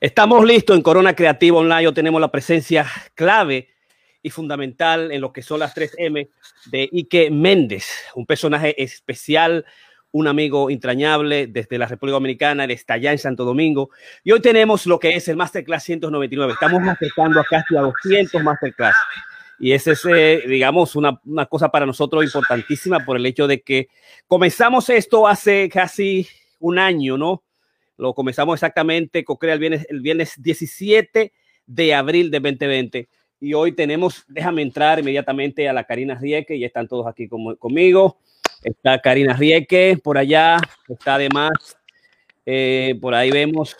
Estamos listos en Corona Creativo Online. tenemos la presencia clave y fundamental en lo que son las 3M de Ike Méndez, un personaje especial, un amigo entrañable desde la República Dominicana, está allá en Santo Domingo. Y hoy tenemos lo que es el Masterclass 199. Estamos acercando a casi a 200 Masterclass. Y ese es, eh, digamos, una, una cosa para nosotros importantísima por el hecho de que comenzamos esto hace casi un año, ¿no? Lo comenzamos exactamente, crea el viernes, el viernes 17 de abril de 2020. Y hoy tenemos, déjame entrar inmediatamente a la Karina Rieke, y están todos aquí conmigo. Está Karina Rieke por allá, está además, eh, por ahí vemos,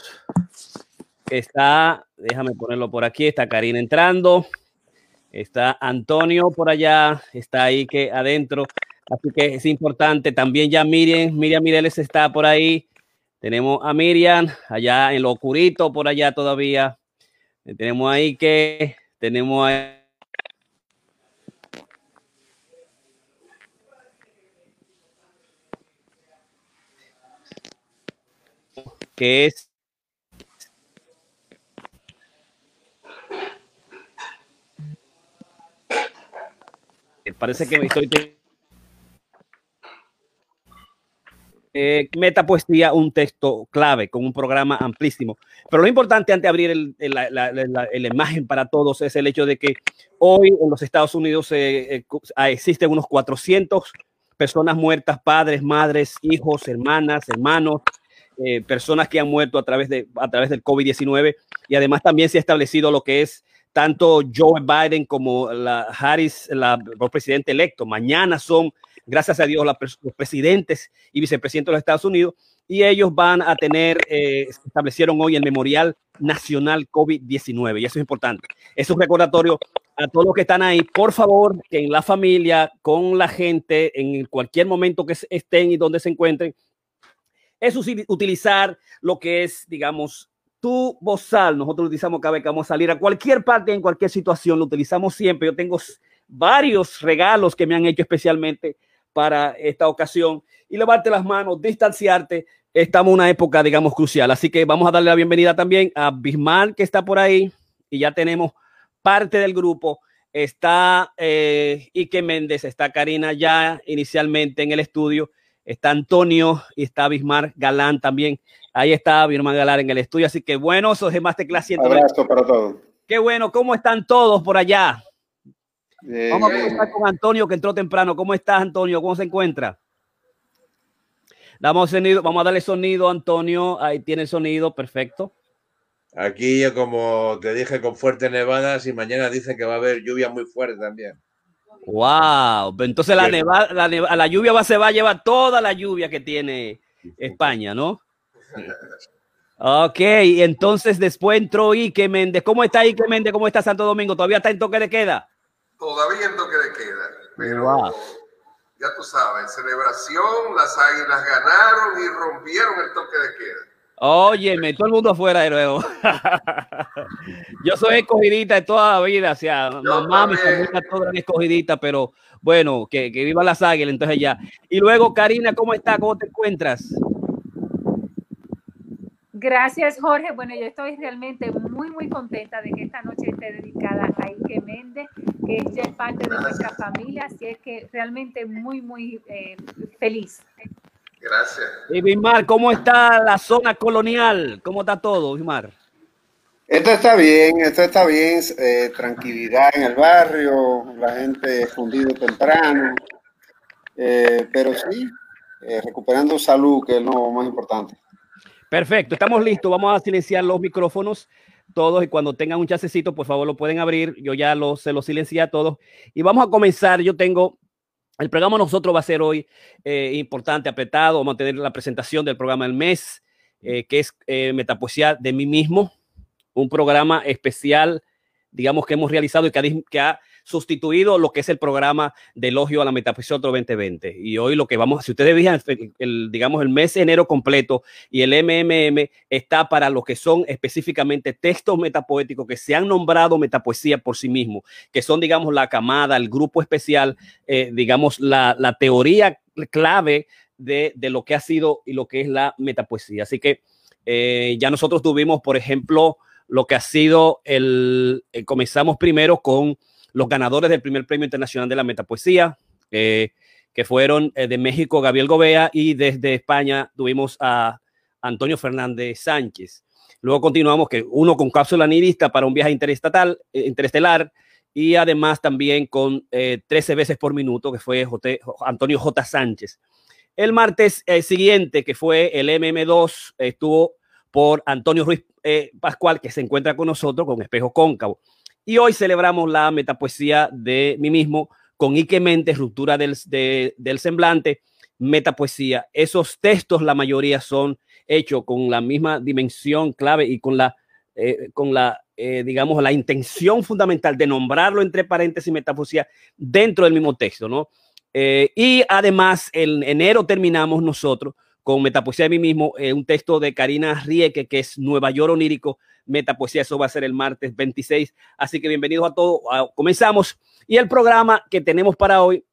está, déjame ponerlo por aquí, está Karina entrando, está Antonio por allá, está ahí que adentro, así que es importante, también ya Miriam, Miriam Mireles está por ahí, tenemos a Miriam allá en lo oscurito, por allá todavía. Eh, tenemos ahí que, tenemos ahí. que es parece que estoy eh, Metapoesía, un texto clave con un programa amplísimo. Pero lo importante antes de abrir el, la, imagen para todos es el hecho de que hoy en los Estados Unidos eh, eh, existen unos 400 personas muertas, padres, madres, hijos, hermanas, hermanos, eh, personas que han muerto a través, de, a través del COVID-19 y además también se ha establecido lo que es tanto Joe Biden como la Harris, la, el presidente electo. Mañana son gracias a Dios, los presidentes y vicepresidentes de los Estados Unidos, y ellos van a tener, eh, establecieron hoy el Memorial Nacional COVID-19, y eso es importante. Es un recordatorio a todos los que están ahí, por favor, que en la familia, con la gente, en cualquier momento que estén y donde se encuentren, es utilizar lo que es, digamos, tu bozal. Nosotros utilizamos cada vez que vamos a salir a cualquier parte, en cualquier situación, lo utilizamos siempre. Yo tengo varios regalos que me han hecho especialmente para esta ocasión y levarte las manos, distanciarte. Estamos en una época, digamos, crucial. Así que vamos a darle la bienvenida también a Bismarck, que está por ahí, y ya tenemos parte del grupo. Está eh, Ike Méndez, está Karina ya inicialmente en el estudio, está Antonio y está Bismarck Galán también. Ahí está Bismarck Galán en el estudio. Así que bueno, eso es más de clase. Abrazo para todos. Qué bueno, ¿cómo están todos por allá? Vamos a comenzar con Antonio, que entró temprano. ¿Cómo estás, Antonio? ¿Cómo se encuentra? Damos sonido, vamos a darle sonido, Antonio. Ahí tiene el sonido, perfecto. Aquí, como te dije, con fuertes nevadas y mañana dicen que va a haber lluvia muy fuerte también. Wow, entonces la, nevada, la, la, lluvia va, se va a llevar toda la lluvia que tiene España, ¿no? Ok, entonces después entró Ike Méndez. ¿Cómo está Ike Méndez? ¿Cómo está Santo Domingo? ¿Todavía está en toque de queda? Todavía en toque de queda. Pero ya tú sabes, celebración, las águilas ganaron y rompieron el toque de queda. Óyeme, todo el mundo afuera de nuevo. Yo soy escogidita de toda la vida, o sea, mamá, mi familia toda escogidita, pero bueno, que, que viva las águilas, entonces ya. Y luego, Karina, ¿cómo está? ¿Cómo te encuentras? Gracias, Jorge. Bueno, yo estoy realmente muy, muy contenta de que esta noche esté dedicada a Ike Méndez, que ella es parte de nuestra familia, así es que realmente muy, muy eh, feliz. Gracias. Y Bismar, ¿cómo está la zona colonial? ¿Cómo está todo, Bismar? Esto está bien, esto está bien, eh, tranquilidad en el barrio, la gente fundido temprano, eh, pero sí, recuperando salud, que es lo más importante. Perfecto, estamos listos. Vamos a silenciar los micrófonos todos y cuando tengan un chasecito, por favor, lo pueden abrir. Yo ya lo, se los silencié a todos. Y vamos a comenzar. Yo tengo, el programa nosotros va a ser hoy eh, importante, apretado. Vamos a tener la presentación del programa del mes, eh, que es eh, Metapoesía de mí mismo, un programa especial, digamos, que hemos realizado y que ha sustituido lo que es el programa de elogio a la otro 2020. Y hoy lo que vamos, si ustedes vean, el, digamos, el mes de enero completo y el MMM está para lo que son específicamente textos metapoéticos que se han nombrado metapoesía por sí mismos, que son, digamos, la camada, el grupo especial, eh, digamos, la, la teoría clave de, de, lo que ha sido y lo que es la metapoesía. Así que Eh, ya nosotros tuvimos, por ejemplo, lo que ha sido el, eh, comenzamos primero con los ganadores del primer premio internacional de la metapoesía, eh, que fueron eh, de México Gabriel Gobea y desde España tuvimos a Antonio Fernández Sánchez. Luego continuamos que uno con cápsula nihilista para un viaje interestatal, eh, interestelar y además también con 13 veces por minuto, que fue Antonio J. Sánchez. El martes siguiente, que fue el MM2, estuvo por Antonio Ruiz Pascual, que se encuentra con nosotros con espejo cóncavo. Y hoy celebramos la metapoesía de mí mismo con Ike Mente, ruptura del, de, del semblante, metapoesía. Esos textos, la mayoría son hechos con la misma dimensión clave y con la, eh, con la eh, digamos, la intención fundamental de nombrarlo entre paréntesis metapoesía dentro del mismo texto, ¿no? Eh, y además, en enero terminamos nosotros con Metapoesía de mí mismo, eh, un texto de Karina Rieke, que es Nueva York onírico, Metapoesía, eso va a ser el martes 26. Así que bienvenidos a todos. comenzamos. Y el programa que tenemos para hoy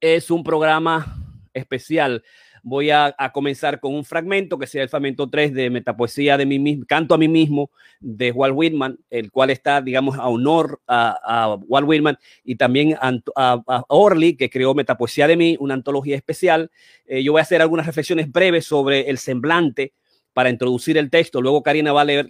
es un programa especial voy a, comenzar con un fragmento que sea el fragmento 3 de Metapoesía de mí mismo, Canto a mí mismo de Walt Whitman, el cual está, digamos, a honor a, Walt Whitman y también a, Orly, que creó Metapoesía de mí, una antología especial. Eh, yo voy a hacer algunas reflexiones breves sobre el semblante para introducir el texto. Luego Karina va a leer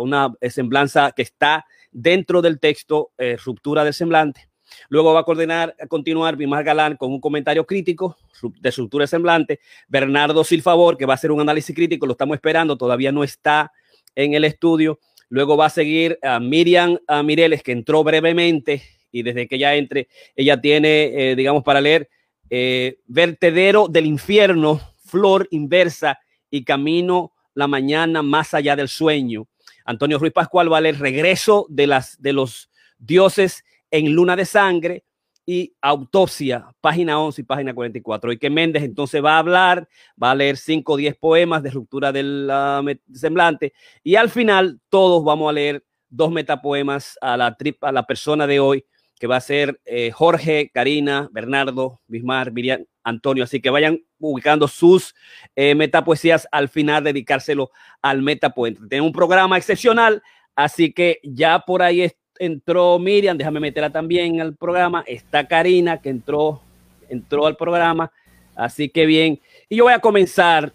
una semblanza que está dentro del texto, eh, Ruptura del semblante. Luego va a coordinar, a continuar Bimar Galán con un comentario crítico de estructura semblante. Bernardo Silfavor, que va a hacer un análisis crítico, lo estamos esperando, todavía no está en el estudio. Luego va a seguir a Miriam a Mireles, que entró brevemente y desde que ella entre, ella tiene, eh, digamos, para leer eh, Vertedero del Infierno, Flor Inversa y Camino la Mañana más allá del sueño. Antonio Ruiz Pascual va a leer Regreso de, las, de los dioses en Luna de Sangre y Autopsia, página 11 y página 44. Y que Méndez entonces va a hablar, va a leer 5 o 10 poemas de ruptura del uh, semblante y al final todos vamos a leer dos metapoemas a la, trip, a la persona de hoy, que va a ser eh, Jorge, Karina, Bernardo, Bismar, Miriam, Antonio. Así que vayan ubicando sus eh, metapoesías al final, dedicárselo al metapoente. Tenemos un programa excepcional, así que ya por ahí entró Miriam, déjame meterla también al programa. Está Karina, que entró, entró al programa. Así que bien. Y yo voy a comenzar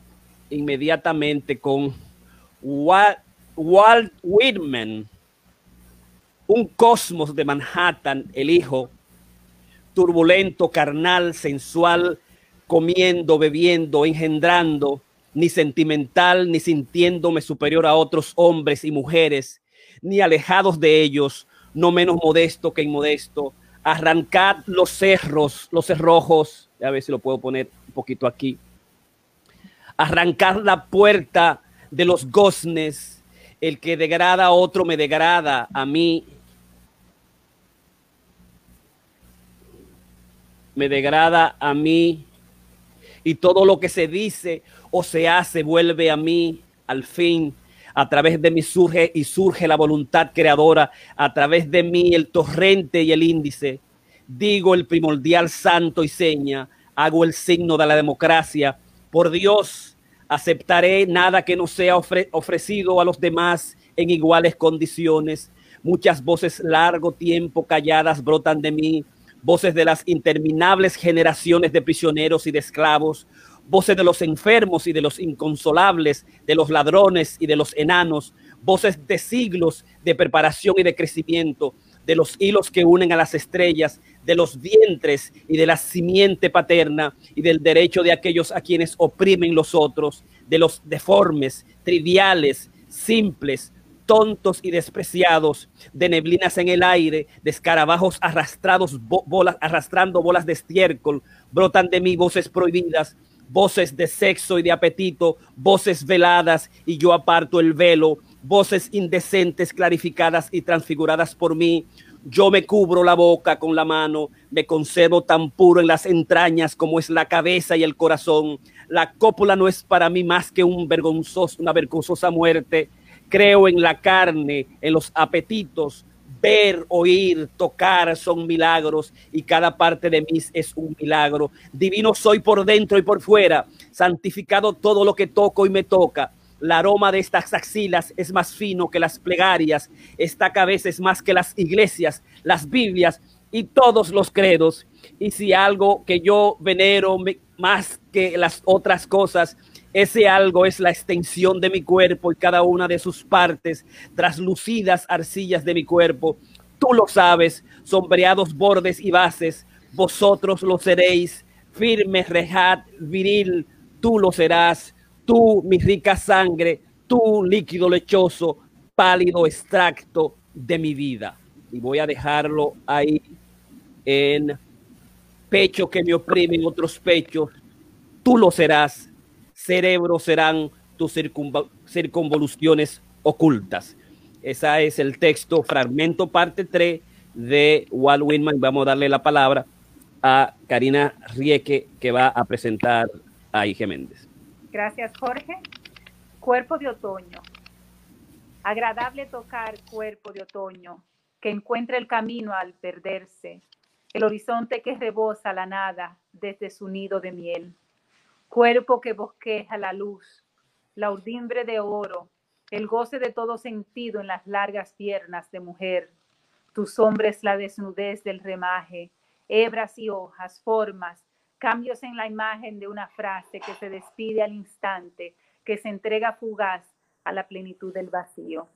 inmediatamente con Walt, Walt Whitman, un cosmos de Manhattan, el hijo, turbulento, carnal, sensual, comiendo, bebiendo, engendrando, ni sentimental, ni sintiéndome superior a otros hombres y mujeres, ni alejados de ellos, no menos modesto que inmodesto. Arrancad los cerros, los cerrojos, a ver si lo puedo poner un poquito aquí. Arrancad la puerta de los goznes, el que degrada a otro me degrada a mí. Me degrada a mí. Y todo lo que se dice o se hace vuelve a mí al fin a través de mí surge y surge la voluntad creadora, a través de mí el torrente y el índice. Digo el primordial santo y seña, hago el signo de la democracia. Por Dios, aceptaré nada que no sea ofre ofrecido a los demás en iguales condiciones. Muchas voces largo tiempo calladas brotan de mí, voces de las interminables generaciones de prisioneros y de esclavos, voces de los enfermos y de los inconsolables, de los ladrones y de los enanos, voces de siglos de preparación y de crecimiento, de los hilos que unen a las estrellas, de los vientres y de la simiente paterna y del derecho de aquellos a quienes oprimen los otros, de los deformes, triviales, simples, tontos y despreciados, de neblinas en el aire, de escarabajos arrastrados, bolas, arrastrando bolas de estiércol, brotan de mí voces prohibidas, voces de sexo y de apetito, voces veladas y yo aparto el velo, voces indecentes clarificadas y transfiguradas por mí. Yo me cubro la boca con la mano, me conservo tan puro en las entrañas como es la cabeza y el corazón. La cópula no es para mí más que un vergonzoso, una vergonzosa muerte. Creo en la carne, en los apetitos, ver, oír, tocar son milagros y cada parte de mí es un milagro. Divino soy por dentro y por fuera, santificado todo lo que toco y me toca. el aroma de estas axilas es más fino que las plegarias, esta cabeza es más que las iglesias, las Biblias y todos los credos. Y si algo que yo venero más que las otras cosas, ese algo es la extensión de mi cuerpo y cada una de sus partes, traslucidas arcillas de mi cuerpo. Tú lo sabes, sombreados bordes y bases, vosotros lo seréis, firme, rejad, viril, tú lo serás, tú, mi rica sangre, tú, líquido lechoso, pálido extracto de mi vida. Y voy a dejarlo ahí en pecho que me oprimen otros pechos, tú lo serás, cerebro serán tus circunvoluciones ocultas. Ese es el texto, fragmento parte 3 de Walt Whitman. Vamos a darle la palabra a Karina Rieke, que va a presentar a Ige Méndez. Gracias, Jorge. Cuerpo de otoño. Agradable tocar cuerpo de otoño, que encuentra el camino al perderse, el horizonte que rebosa la nada desde su nido de miel cuerpo que bosqueja la luz, la urdimbre de oro, el goce de todo sentido en las largas piernas de mujer. Tu sombra es la desnudez del remaje, hebras y hojas, formas, cambios en la imagen de una frase que se despide al instante, que se entrega fugaz a la plenitud del vacío.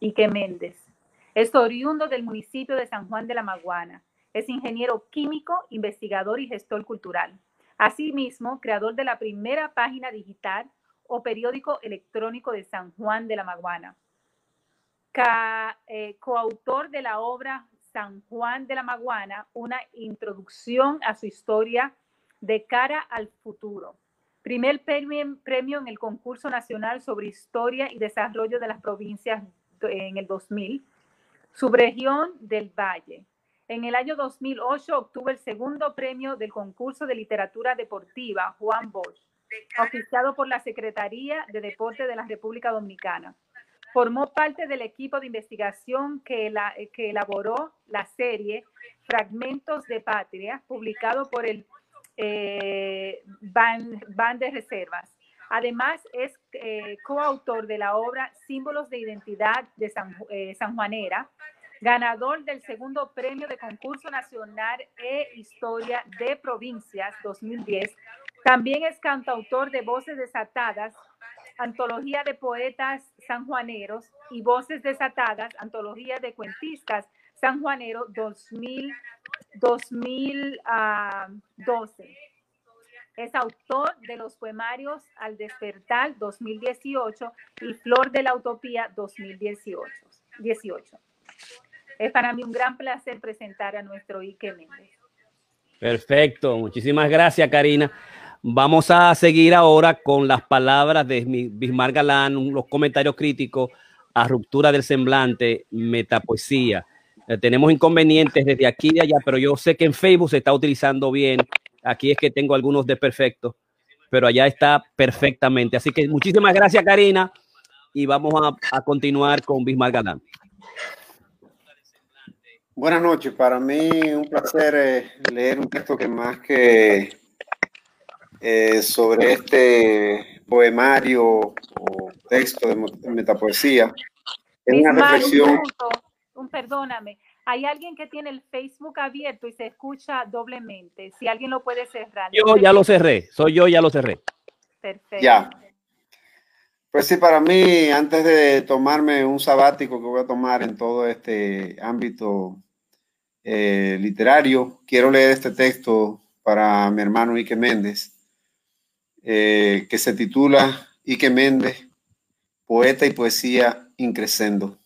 Ike Méndez es oriundo del municipio de San Juan de la Maguana. Es ingeniero químico, investigador y gestor cultural. Asimismo, creador de la primera página digital o periódico electrónico de San Juan de la Maguana. Eh, coautor de la obra San Juan de la Maguana, una introducción a su historia de cara al futuro. Primer premio, premio en el concurso nacional sobre historia y desarrollo de las provincias en el 2000. Subregión del Valle. En el año 2008 obtuvo el segundo premio del concurso de literatura deportiva Juan Bosch, oficiado por la Secretaría de Deporte de la República Dominicana. Formó parte del equipo de investigación que, que elaboró la serie Fragmentos de Patria, publicado por el eh, Ban, de Reservas. Además, es eh, coautor de la obra Símbolos de Identidad de San, eh, San Juanera, ganador del segundo premio de concurso nacional e Historia de Provincias 2010. También es cantautor de Voces Desatadas, Antología de Poetas sanjuaneros y Voces Desatadas, Antología de Cuentistas sanjuaneros 2000, 2012. Ah, es autor de los poemarios Al despertar 2018 y Flor de la Utopía 2018. 18. Es para mí un gran placer presentar a nuestro Ike. Perfecto, muchísimas gracias Karina. Vamos a seguir ahora con las palabras de Bismarck Galán, los comentarios críticos a ruptura del semblante, metapoesía. Eh, tenemos inconvenientes desde aquí y allá, pero yo sé que en Facebook se está utilizando bien. Aquí es que tengo algunos desperfectos, pero allá está perfectamente. Así que muchísimas gracias, Karina, y vamos a, a continuar con Bismarck Galán. Buenas noches, para mí un placer eh, leer un texto que más que eh, sobre este poemario o texto de metapoesía, es una reflexión. Un, perdóname, hay alguien que tiene el Facebook abierto y se escucha doblemente. Si alguien lo puede cerrar. Yo ya lo cerré, soy yo, ya lo cerré. Perfecto. Ya. Pues sí, para mí, antes de tomarme un sabático que voy a tomar en todo este ámbito eh, literario, quiero leer este texto para mi hermano Ike Méndez, eh, que se titula Ike Méndez, Poeta y Poesía Increscendo.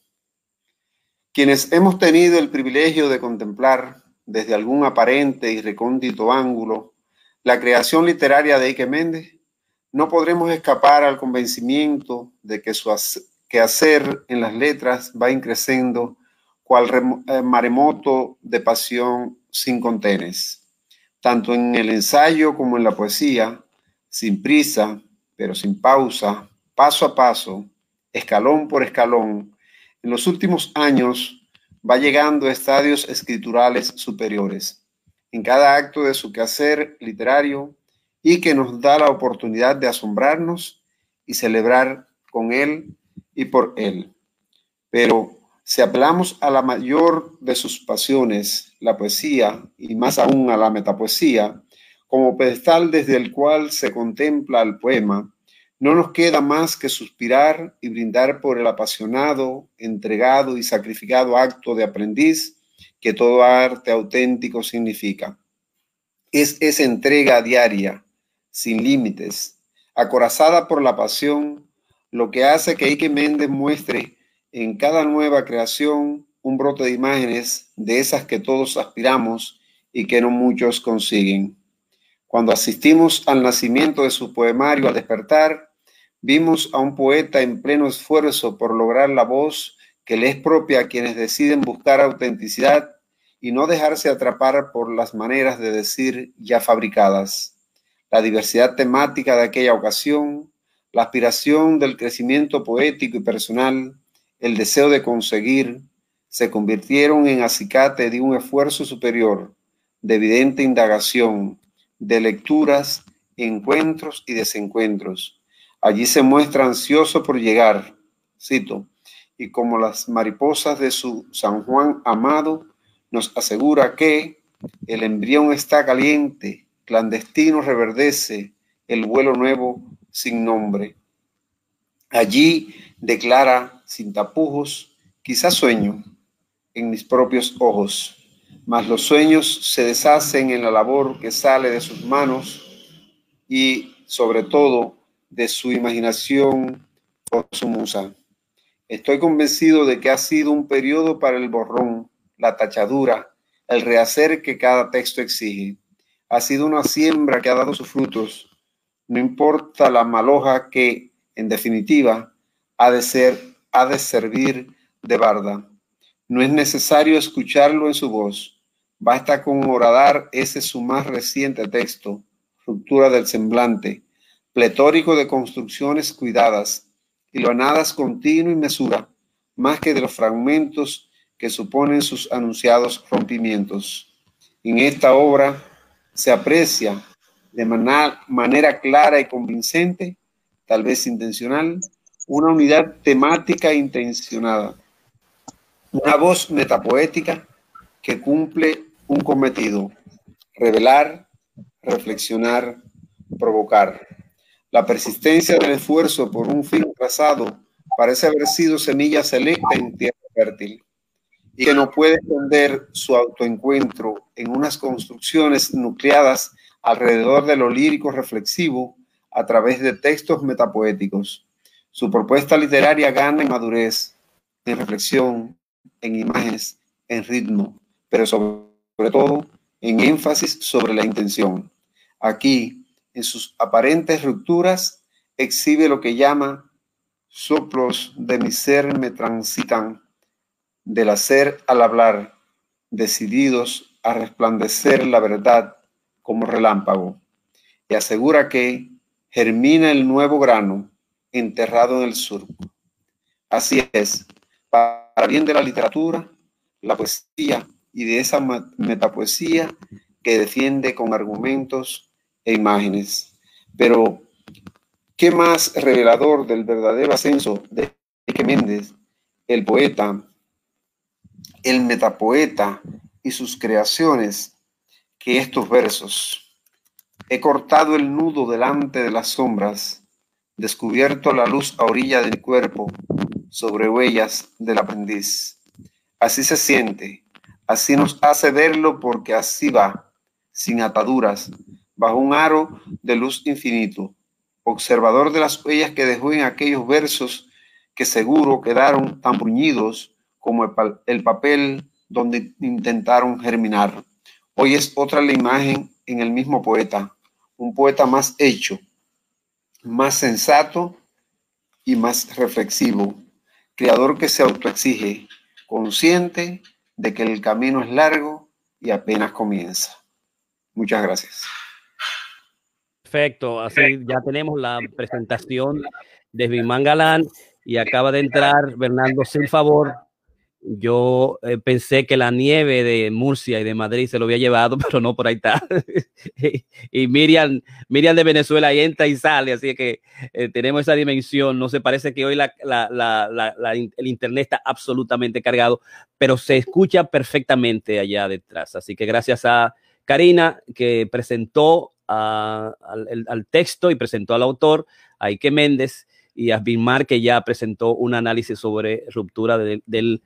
Quienes hemos tenido el privilegio de contemplar desde algún aparente y recóndito ángulo la creación literaria de Ike Méndez, no podremos escapar al convencimiento de que su quehacer en las letras va increciendo cual eh, maremoto de pasión sin contenes, tanto en el ensayo como en la poesía, sin prisa, pero sin pausa, paso a paso, escalón por escalón, en los últimos años va llegando a estadios escriturales superiores. En cada acto de su quehacer literario y que nos da la oportunidad de asombrarnos y celebrar con Él y por Él. Pero si apelamos a la mayor de sus pasiones, la poesía, y más aún a la metapoesía, como pedestal desde el cual se contempla el poema, no nos queda más que suspirar y brindar por el apasionado, entregado y sacrificado acto de aprendiz que todo arte auténtico significa. Es esa entrega diaria, sin límites, acorazada por la pasión, lo que hace que Ike Méndez muestre en cada nueva creación un brote de imágenes de esas que todos aspiramos y que no muchos consiguen. Cuando asistimos al nacimiento de su poemario al despertar, vimos a un poeta en pleno esfuerzo por lograr la voz que le es propia a quienes deciden buscar autenticidad y no dejarse atrapar por las maneras de decir ya fabricadas. La diversidad temática de aquella ocasión, la aspiración del crecimiento poético y personal, el deseo de conseguir, se convirtieron en acicate de un esfuerzo superior, de evidente indagación, de lecturas, encuentros y desencuentros. Allí se muestra ansioso por llegar, cito, y como las mariposas de su San Juan amado, nos asegura que el embrión está caliente, clandestino reverdece, el vuelo nuevo sin nombre. Allí declara sin tapujos, quizás sueño en mis propios ojos, mas los sueños se deshacen en la labor que sale de sus manos y sobre todo de su imaginación por su musa. Estoy convencido de que ha sido un periodo para el borrón, la tachadura, el rehacer que cada texto exige. Ha sido una siembra que ha dado sus frutos. No importa la maloja que, en definitiva, ha de ser, ha de servir de barda. No es necesario escucharlo en su voz Basta con horadar ese su más reciente texto, Ruptura del semblante, pletórico de construcciones cuidadas, y loanadas continuo y mesura, más que de los fragmentos que suponen sus anunciados rompimientos. En esta obra se aprecia de manera clara y convincente, tal vez intencional, una unidad temática intencionada, una voz metapoética que cumple un cometido, revelar, reflexionar, provocar. La persistencia del esfuerzo por un fin trazado parece haber sido semilla selecta en tierra fértil y que no puede esconder su autoencuentro en unas construcciones nucleadas alrededor de lo lírico reflexivo a través de textos metapoéticos. Su propuesta literaria gana en madurez, en reflexión, en imágenes, en ritmo, pero sobre todo en énfasis sobre la intención. Aquí, en sus aparentes rupturas, exhibe lo que llama soplos de mi ser me transitan del hacer al hablar, decididos a resplandecer la verdad como relámpago, y asegura que germina el nuevo grano enterrado en el surco. Así es, para bien de la literatura, la poesía y de esa metapoesía que defiende con argumentos e imágenes. Pero, ¿qué más revelador del verdadero ascenso de Enrique Méndez, el poeta, el metapoeta y sus creaciones, que estos versos? He cortado el nudo delante de las sombras, descubierto la luz a orilla del cuerpo, sobre huellas del aprendiz. Así se siente Así nos hace verlo porque así va, sin ataduras, bajo un aro de luz infinito, observador de las huellas que dejó en aquellos versos que seguro quedaron tan bruñidos como el, papel donde intentaron germinar. Hoy es otra la imagen en el mismo poeta, un poeta más hecho, más sensato y más reflexivo, creador que se autoexige, consciente de que el camino es largo y apenas comienza. Muchas gracias. Perfecto, así ya tenemos la presentación de Bimán Galán y acaba de entrar Bernardo Sin Favor yo eh, pensé que la nieve de Murcia y de Madrid se lo había llevado, pero no, por ahí está. y Miriam, Miriam de Venezuela entra y sale, así que eh, tenemos esa dimensión. No se parece que hoy la, el Internet está absolutamente cargado, pero se escucha perfectamente allá detrás. Así que gracias a Karina que presentó al, texto y presentó al autor, a Ike Méndez, y a Vilmar que ya presentó un análisis sobre ruptura del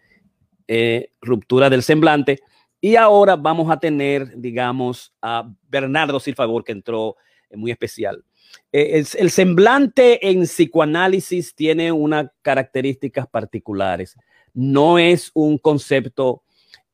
eh, ruptura del semblante. Y ahora vamos a tener, digamos, a Bernardo Silfavor, que entró eh, muy especial. Eh, el, semblante en psicoanálisis tiene unas características particulares. No es un concepto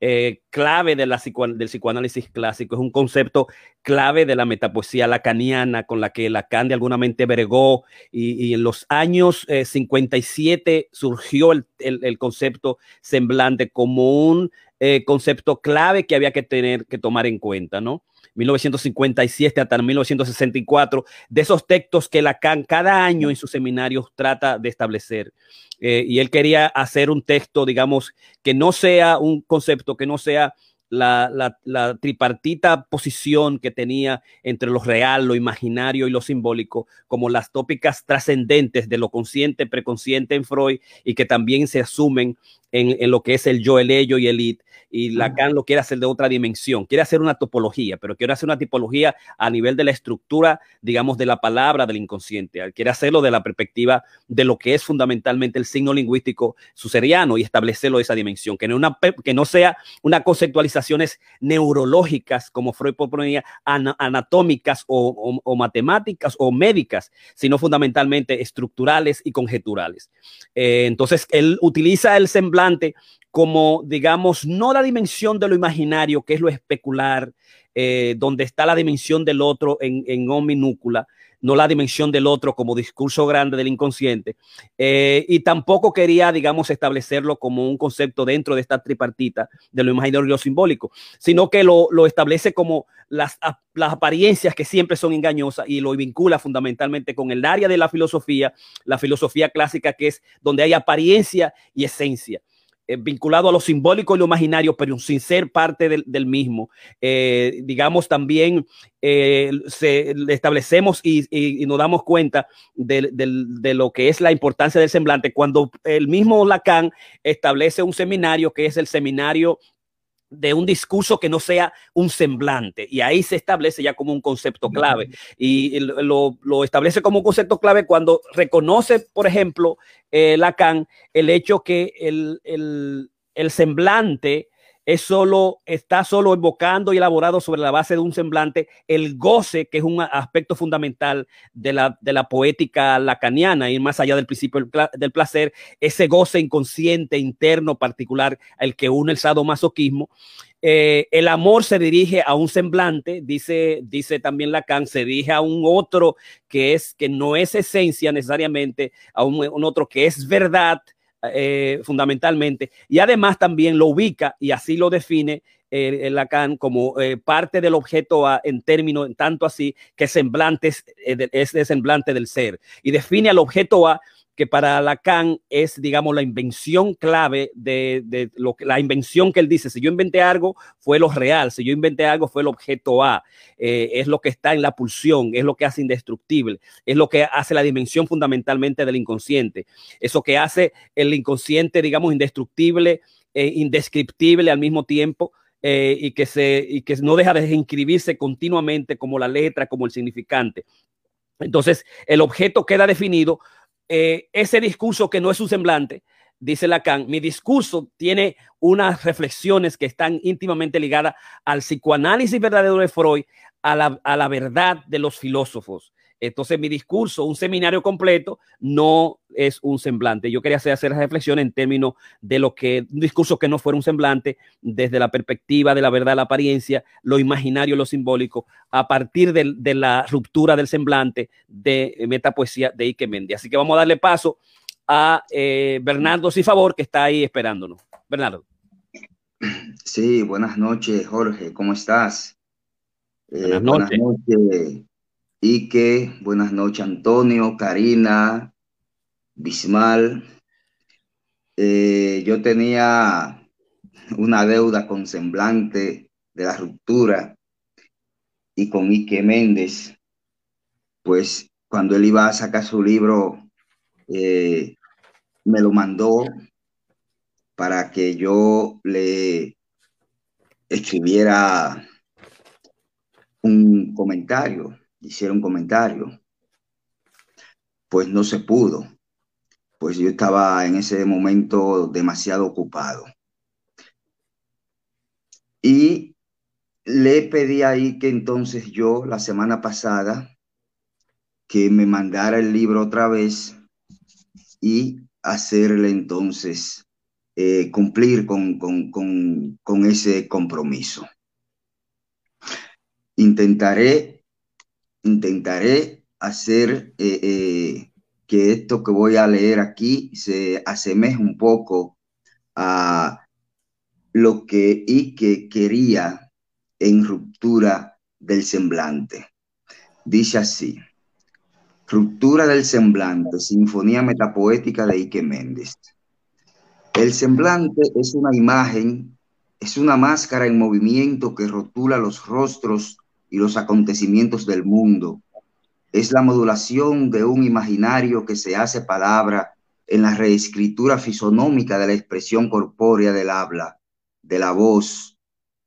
eh, clave de la del psicoanálisis clásico, es un concepto clave de la metapoesía lacaniana con la que Lacan de alguna mente bregó y, en los años 57 eh, surgió el, concepto semblante como un eh, concepto clave que había que tener que tomar en cuenta, ¿no? 1957 hasta 1964, de esos textos que Lacan cada año en sus seminarios trata de establecer. Eh, y él quería hacer un texto, digamos, que no sea un concepto, que no sea la, tripartita posición que tenía entre lo real, lo imaginario y lo simbólico, como las tópicas trascendentes de lo consciente, preconsciente en Freud y que también se asumen en, lo que es el yo, el ello y el it. Y Lacan lo quiere hacer de otra dimensión, quiere hacer una topología, pero quiere hacer una tipología a nivel de la estructura, digamos, de la palabra del inconsciente. Quiere hacerlo de la perspectiva de lo que es fundamentalmente el signo lingüístico suceriano y establecerlo de esa dimensión, que no, una, que no sea una conceptualizaciones neurológicas como Freud proponía, anatómicas o, matemáticas o médicas, sino fundamentalmente estructurales y conjeturales. Eh, entonces, él utiliza el semblante como, digamos, no la dimensión de lo imaginario, que es lo especular, eh, donde está la dimensión del otro en, en minúscula, no la dimensión del otro como discurso grande del inconsciente. Eh, y tampoco quería, digamos, establecerlo como un concepto dentro de esta tripartita de lo imaginario y lo simbólico, sino que lo, lo establece como las, las apariencias que siempre son engañosas y lo vincula fundamentalmente con el área de la filosofía, la filosofía clásica, que es donde hay apariencia y esencia. Eh, vinculado a lo simbólico y lo imaginario, pero sin ser parte del, mismo. Eh, digamos, también eh, se, establecemos y, nos damos cuenta de, de, lo que es la importancia del semblante cuando el mismo Lacan establece un seminario que es el seminario de un discurso que no sea un semblante. Y ahí se establece ya como un concepto clave. Y lo, establece como un concepto clave cuando reconoce, por ejemplo, eh, Lacan, el hecho que el, el semblante es solo, está solo evocando y elaborado sobre la base de un semblante el goce, que es un aspecto fundamental de la, de la poética lacaniana, y más allá del principio del placer, ese goce inconsciente, interno, particular, al que une el sadomasoquismo. Eh, el amor se dirige a un semblante, dice, dice también Lacan, se dirige a un otro que es, que no es esencia necesariamente, a un otro que es verdad, eh, fundamentalmente, y además también lo ubica y así lo define eh, Lacan como eh, parte del objeto A en términos, tanto así que semblante es, es el semblante del ser, y define al objeto A que para Lacan es, digamos, la invención clave de, lo que, la invención que él dice, si yo inventé algo, fue lo real, si yo inventé algo, fue el objeto A, eh, es lo que está en la pulsión, es lo que hace indestructible, es lo que hace la dimensión fundamentalmente del inconsciente, eso que hace el inconsciente, digamos, indestructible, e indescriptible al mismo tiempo, eh, y, que se, y que no deja de inscribirse continuamente como la letra, como el significante. Entonces, el objeto queda definido eh, ese discurso que no es un semblante, dice Lacan, mi discurso tiene unas reflexiones que están íntimamente ligadas al psicoanálisis verdadero de Freud, a la, a la verdad de los filósofos. Entonces, mi discurso, un seminario completo, no es un semblante. Yo quería hacer, hacer reflexión en términos de lo que, un discurso que no fuera un semblante, desde la perspectiva de la verdad, la apariencia, lo imaginario, lo simbólico, a partir de, la ruptura del semblante de metapoesía de Ike Mendy. Así que vamos a darle paso a eh, Bernardo favor que está ahí esperándonos. Bernardo. Sí, buenas noches, Jorge, ¿cómo estás? buenas noches. Buenas noches Ike, buenas noches Antonio, Karina, Bismal. eh, yo tenía una deuda con semblante de la ruptura y con Ike Méndez, pues cuando él iba a sacar su libro, eh, me lo mandó para que yo le escribiera un comentario, hiciera un comentario. Pues no se pudo, pues yo estaba en ese momento demasiado ocupado. Y le pedí ahí que entonces yo la semana pasada que me mandara el libro otra vez y hacerle entonces eh, cumplir con, con, ese compromiso. Intentaré, intentaré hacer eh, eh, que esto que voy a leer aquí se asemeje un poco a lo que Ike quería en ruptura del semblante. Dice así. Ruptura del semblante, Sinfonía Metapoética de Ike Méndez. El semblante es una imagen, es una máscara en movimiento que rotula los rostros y los acontecimientos del mundo. Es la modulación de un imaginario que se hace palabra en la reescritura fisonómica de la expresión corpórea del habla, de la voz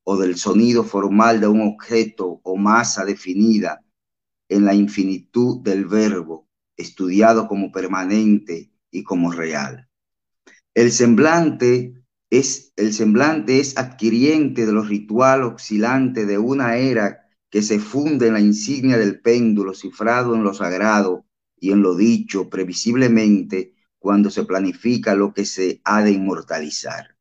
o del sonido formal de un objeto o masa definida en la infinitud del verbo, estudiado como permanente y como real. El semblante es, el semblante es adquiriente de lo ritual oscilante de una era que se funde en la insignia del péndulo cifrado en lo sagrado y en lo dicho previsiblemente cuando se planifica lo que se ha de inmortalizar.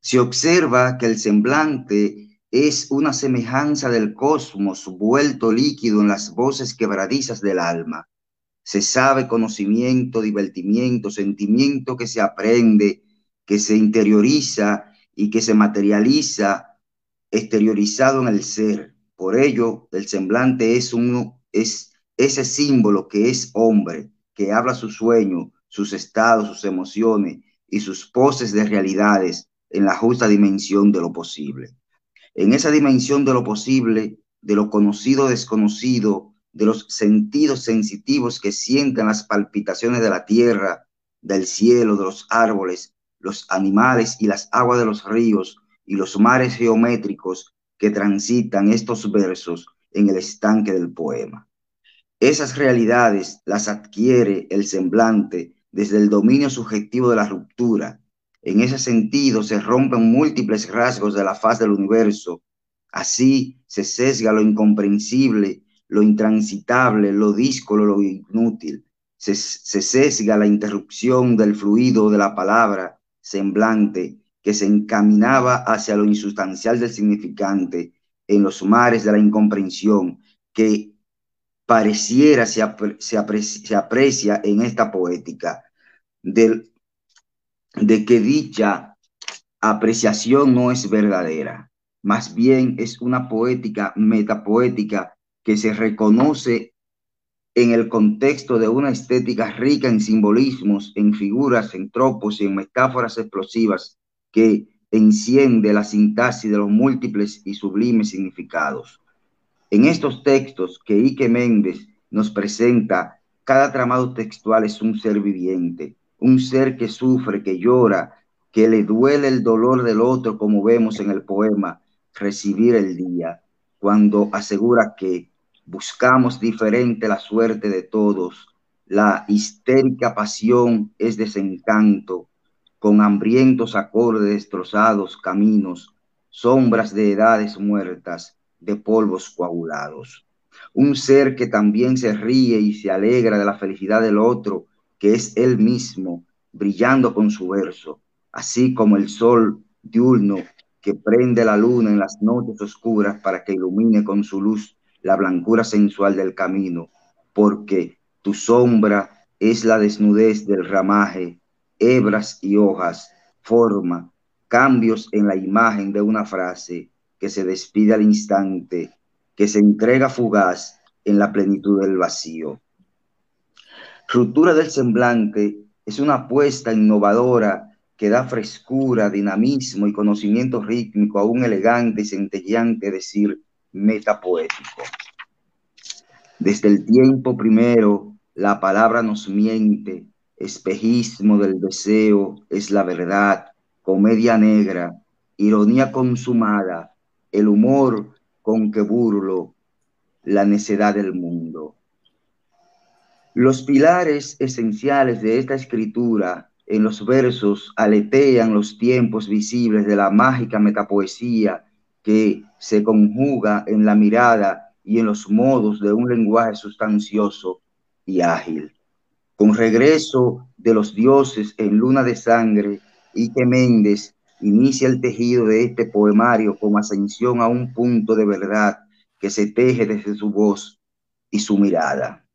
Se observa que el semblante es una semejanza del cosmos vuelto líquido en las voces quebradizas del alma. Se sabe conocimiento, divertimiento, sentimiento que se aprende, que se interioriza y que se materializa exteriorizado en el ser. Por ello, el semblante es, uno, es ese símbolo que es hombre, que habla su sueño, sus estados, sus emociones y sus poses de realidades en la justa dimensión de lo posible. En esa dimensión de lo posible, de lo conocido desconocido, de los sentidos sensitivos que sienten las palpitaciones de la tierra, del cielo, de los árboles, los animales y las aguas de los ríos y los mares geométricos que transitan estos versos en el estanque del poema. Esas realidades las adquiere el semblante desde el dominio subjetivo de la ruptura, en ese sentido, se rompen múltiples rasgos de la faz del universo. Así se sesga lo incomprensible, lo intransitable, lo díscolo, lo inútil. Se, se sesga la interrupción del fluido de la palabra semblante que se encaminaba hacia lo insustancial del significante en los mares de la incomprensión que pareciera se, se, aprecia, en esta poética de que dicha apreciación no es verdadera, más bien es una poética metapoética que se reconoce en el contexto de una estética rica en simbolismos, en figuras, en tropos y en metáforas explosivas que enciende la sintaxis de los múltiples y sublimes significados. En estos textos que Ike Méndez nos presenta, cada tramado textual es un ser viviente, un ser que sufre, que llora, que le duele el dolor del otro, como vemos en el poema Recibir el Día, cuando asegura que buscamos diferente la suerte de todos, la histérica pasión es desencanto, con hambrientos acordes destrozados caminos, sombras de edades muertas, de polvos coagulados. Un ser que también se ríe y se alegra de la felicidad del otro, que es él mismo, brillando con su verso, así como el sol diurno que prende la luna en las noches oscuras para que ilumine con su luz la blancura sensual del camino, porque tu sombra es la desnudez del ramaje, hebras y hojas, forma, cambios en la imagen de una frase que se despide al instante, que se entrega fugaz en la plenitud del vacío. Ruptura del semblante es una apuesta innovadora que da frescura, dinamismo y conocimiento rítmico a un elegante y centelleante decir metapoético. Desde el tiempo primero, la palabra nos miente, espejismo del deseo es la verdad, comedia negra, ironía consumada, el humor con que burlo la necedad del mundo. Los pilares esenciales de esta escritura en los versos aletean los tiempos visibles de la mágica metapoesía que se conjuga en la mirada y en los modos de un lenguaje sustancioso y ágil. Con regreso de los dioses en luna de sangre, Ike Méndez inicia el tejido de este poemario con ascensión a un punto de verdad que se teje desde su voz y su mirada.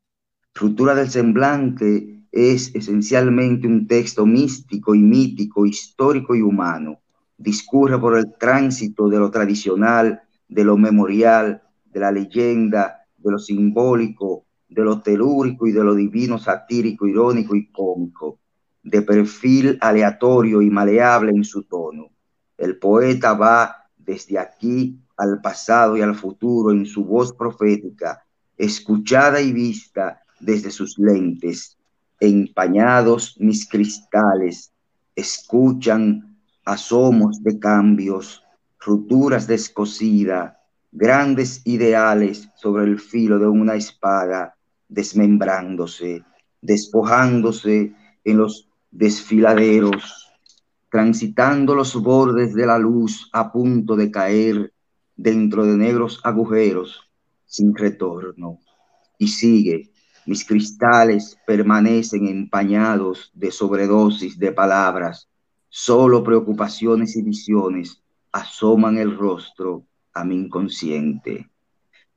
Ruptura del semblante es esencialmente un texto místico y mítico, histórico y humano. Discurre por el tránsito de lo tradicional, de lo memorial, de la leyenda, de lo simbólico, de lo telúrico y de lo divino, satírico, irónico y cómico, de perfil aleatorio y maleable en su tono. El poeta va desde aquí al pasado y al futuro en su voz profética, escuchada y vista desde sus lentes, empañados mis cristales, escuchan asomos de cambios, rupturas descosida, grandes ideales sobre el filo de una espada, desmembrándose, despojándose en los desfiladeros, transitando los bordes de la luz a punto de caer dentro de negros agujeros sin retorno. Y sigue, mis cristales permanecen empañados de sobredosis de palabras, solo preocupaciones y visiones asoman el rostro a mi inconsciente.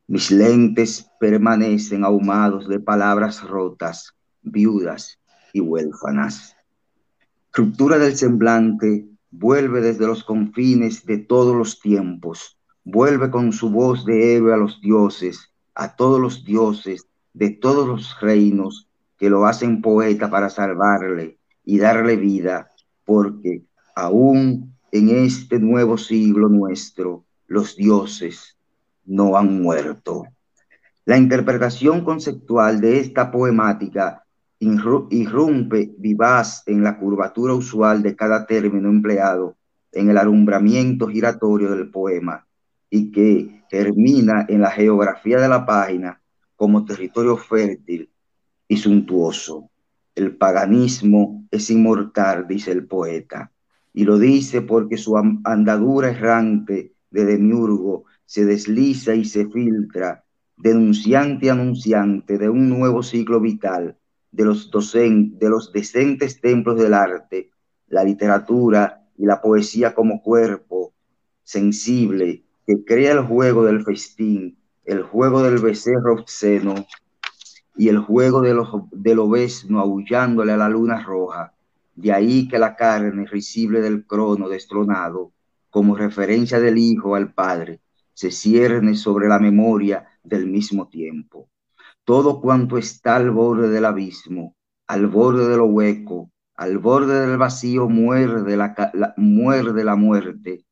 Mis lentes permanecen ahumados de palabras rotas, viudas y huérfanas. Ruptura del semblante vuelve desde los confines de todos los tiempos, vuelve con su voz de héroe a los dioses, a todos los dioses de todos los reinos que lo hacen poeta para salvarle y darle vida, porque aún en este nuevo siglo nuestro, los dioses no han muerto. La interpretación conceptual de esta poemática irrumpe vivaz en la curvatura usual de cada término empleado en el alumbramiento giratorio del poema y que termina en la geografía de la página como territorio fértil y suntuoso. El paganismo es inmortal, dice el poeta, y lo dice porque su andadura errante de demiurgo se desliza y se filtra, denunciante anunciante de un nuevo ciclo vital de los, de los decentes templos del arte, la literatura y la poesía como cuerpo sensible que crea el juego del festín, el juego del becerro obsceno y el juego de los, del obesno aullándole a la luna roja. De ahí que la carne risible del crono destronado, como referencia del Hijo al Padre, se cierne sobre la memoria del mismo tiempo todo cuanto está al borde del abismo, al borde de lo hueco, al borde del vacío muerde la, muerte.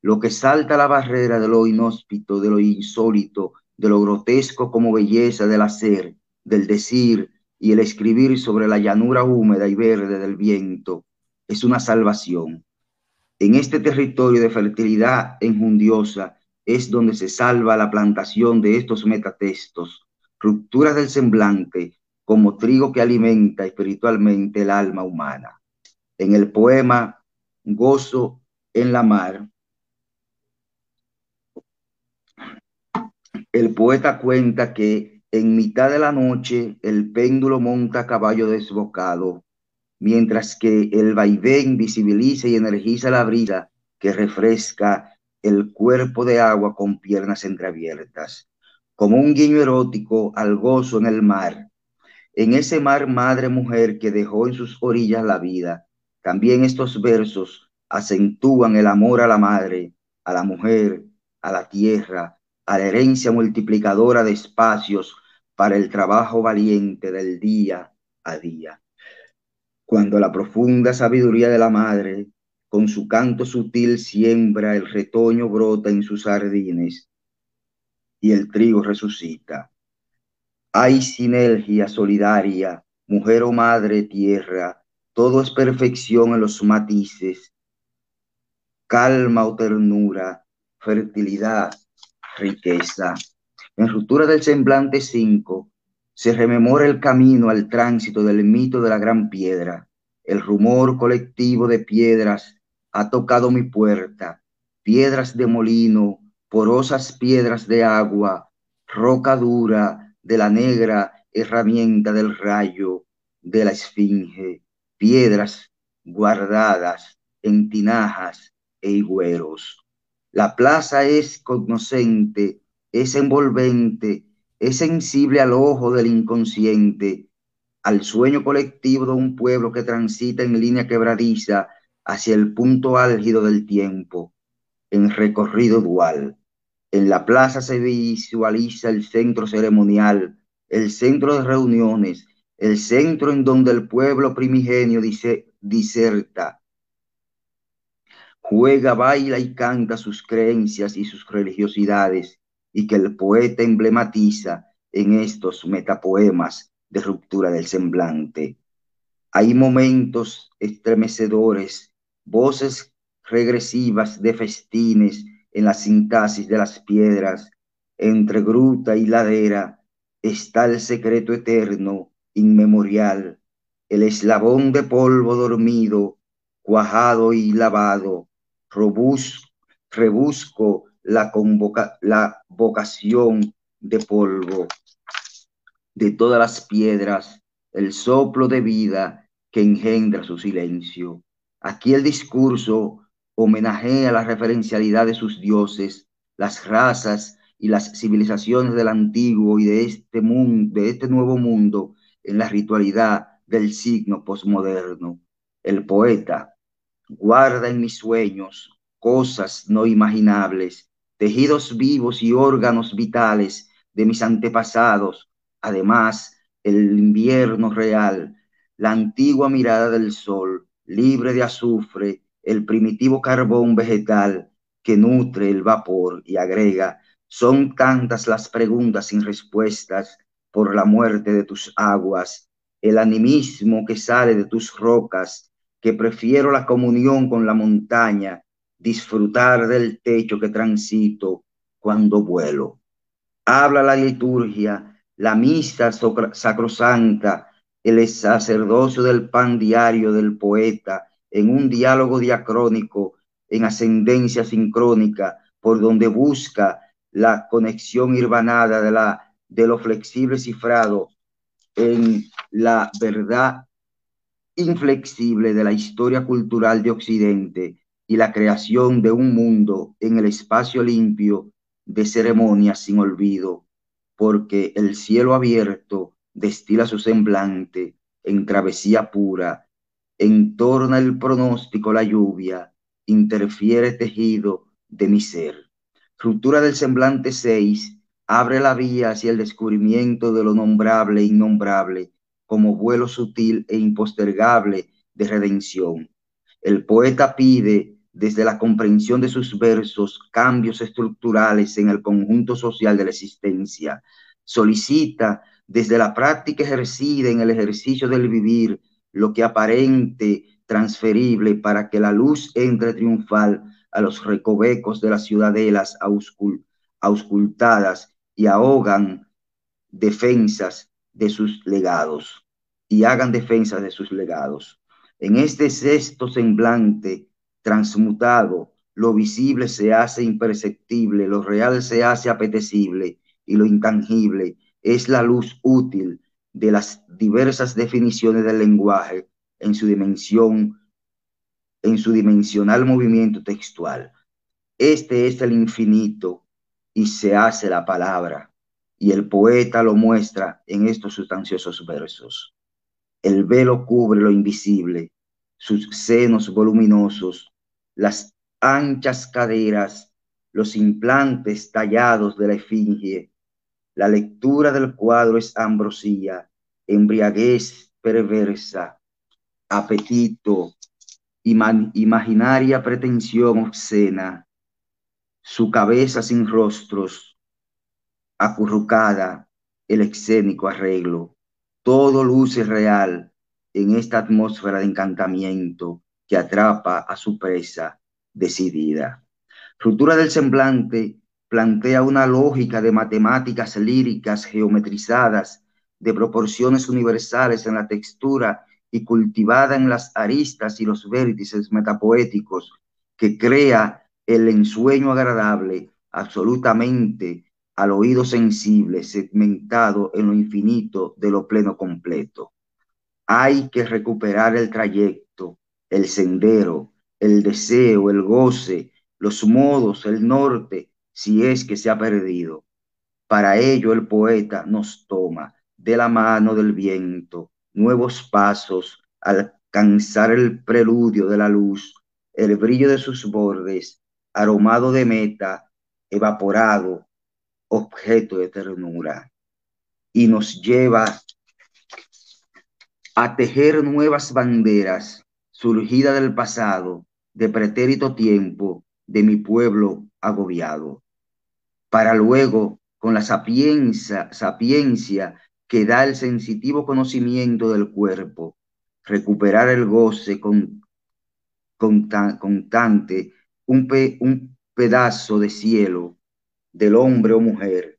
Lo que salta la barrera de lo inhóspito, de lo insólito, de lo grotesco como belleza del hacer, del decir y el escribir sobre la llanura húmeda y verde del viento, es una salvación. En este territorio de fertilidad enjundiosa es donde se salva la plantación de estos metatextos, rupturas del semblante como trigo que alimenta espiritualmente el alma humana. En el poema Gozo en la mar, el poeta cuenta que en mitad de la noche el péndulo monta caballo desbocado, mientras que el vaivén visibiliza y energiza la brisa que refresca el cuerpo de agua con piernas entreabiertas como un guiño erótico al gozo en el mar, en ese mar madre-mujer que dejó en sus orillas la vida. También estos versos acentúan el amor a la madre, a la mujer, a la tierra, a la herencia multiplicadora de espacios para el trabajo valiente del día a día. Cuando la profunda sabiduría de la madre, con su canto sutil siembra, el retoño brota en sus jardines y el trigo resucita. Hay sinergia solidaria, mujer o madre tierra, todo es perfección en los matices, calma o ternura, fertilidad, riqueza. En ruptura del semblante 5 se rememora el camino al tránsito del mito de la gran piedra. El rumor colectivo de piedras ha tocado mi puerta, piedras de molino, porosas piedras de agua, roca dura, de la negra herramienta del rayo de la esfinge, piedras guardadas en tinajas e higueros. La plaza es conocente, es envolvente, es sensible al ojo del inconsciente, al sueño colectivo de un pueblo que transita en línea quebradiza hacia el punto álgido del tiempo, en recorrido dual. En la plaza se visualiza el centro ceremonial, el centro de reuniones, el centro en donde el pueblo primigenio diserta, juega, baila y canta sus creencias y sus religiosidades, y que el poeta emblematiza en estos metapoemas de ruptura del semblante. Hay momentos estremecedores, voces regresivas de festines, en la sintaxis de las piedras, entre gruta y ladera, está el secreto eterno, inmemorial, el eslabón de polvo dormido, cuajado y lavado, robusco, rebusco la, convoca, la vocación de polvo de todas las piedras, el soplo de vida que engendra su silencio. Aquí el discurso homenajea la referencialidad de sus dioses, las razas y las civilizaciones del antiguo y de este mundo, de este nuevo mundo en la ritualidad del signo posmoderno. El poeta guarda en mis sueños cosas no imaginables, tejidos vivos y órganos vitales de mis antepasados, además el invierno real, la antigua mirada del sol, libre de azufre, el primitivo carbón vegetal que nutre el vapor y agrega, son tantas las preguntas sin respuestas por la muerte de tus aguas, el animismo que sale de tus rocas, que prefiero la comunión con la montaña, disfrutar del techo que transito cuando vuelo. Habla la liturgia, la misa sacrosanta, el sacerdocio del pan diario del poeta, en un diálogo diacrónico, en ascendencia sincrónica, por donde busca la conexión irvanada de, la, de lo flexible cifrado en la verdad inflexible de la historia cultural de Occidente y la creación de un mundo en el espacio limpio de ceremonias sin olvido, porque el cielo abierto destila su semblante en travesía pura entorna el pronóstico la lluvia, interfiere tejido de mi ser. Ruptura del semblante 6 abre la vía hacia el descubrimiento de lo nombrable e innombrable como vuelo sutil e impostergable de redención. El poeta pide desde la comprensión de sus versos cambios estructurales en el conjunto social de la existencia. Solicita desde la práctica ejercida en el ejercicio del vivir lo que aparente transferible para que la luz entre triunfal a los recovecos de las ciudadelas auscultadas y ahogan defensas de sus legados y hagan defensa de sus legados. En este sexto semblante transmutado, lo visible se hace imperceptible, lo real se hace apetecible y lo intangible es la luz útil de las diversas definiciones del lenguaje en su dimensión, en su dimensional movimiento textual. Este es el infinito y se hace la palabra, y el poeta lo muestra en estos sustanciosos versos. El velo cubre lo invisible, sus senos voluminosos, las anchas caderas, los implantes tallados de la efingie, la lectura del cuadro es ambrosía, embriaguez perversa, apetito, imaginaria pretensión obscena, su cabeza sin rostros, acurrucada, el escénico arreglo, todo luce real en esta atmósfera de encantamiento que atrapa a su presa decidida. Ruptura del semblante plantea una lógica de matemáticas líricas geometrizadas de proporciones universales en la textura y cultivada en las aristas y los vértices metapoéticos que crea el ensueño agradable absolutamente al oído sensible segmentado en lo infinito de lo pleno completo. Hay que recuperar el trayecto, el sendero, el deseo, el goce, los modos, el norte, si es que se ha perdido. Para ello el poeta nos toma de la mano del viento nuevos pasos al alcanzar el preludio de la luz, el brillo de sus bordes, aromado de meta, evaporado, objeto de ternura, y nos lleva a tejer nuevas banderas surgida del pasado, de pretérito tiempo, de mi pueblo agobiado, para luego, con la sapiencia, sapiencia que da el sensitivo conocimiento del cuerpo, recuperar el goce con, constante, un, un pedazo de cielo del hombre o mujer,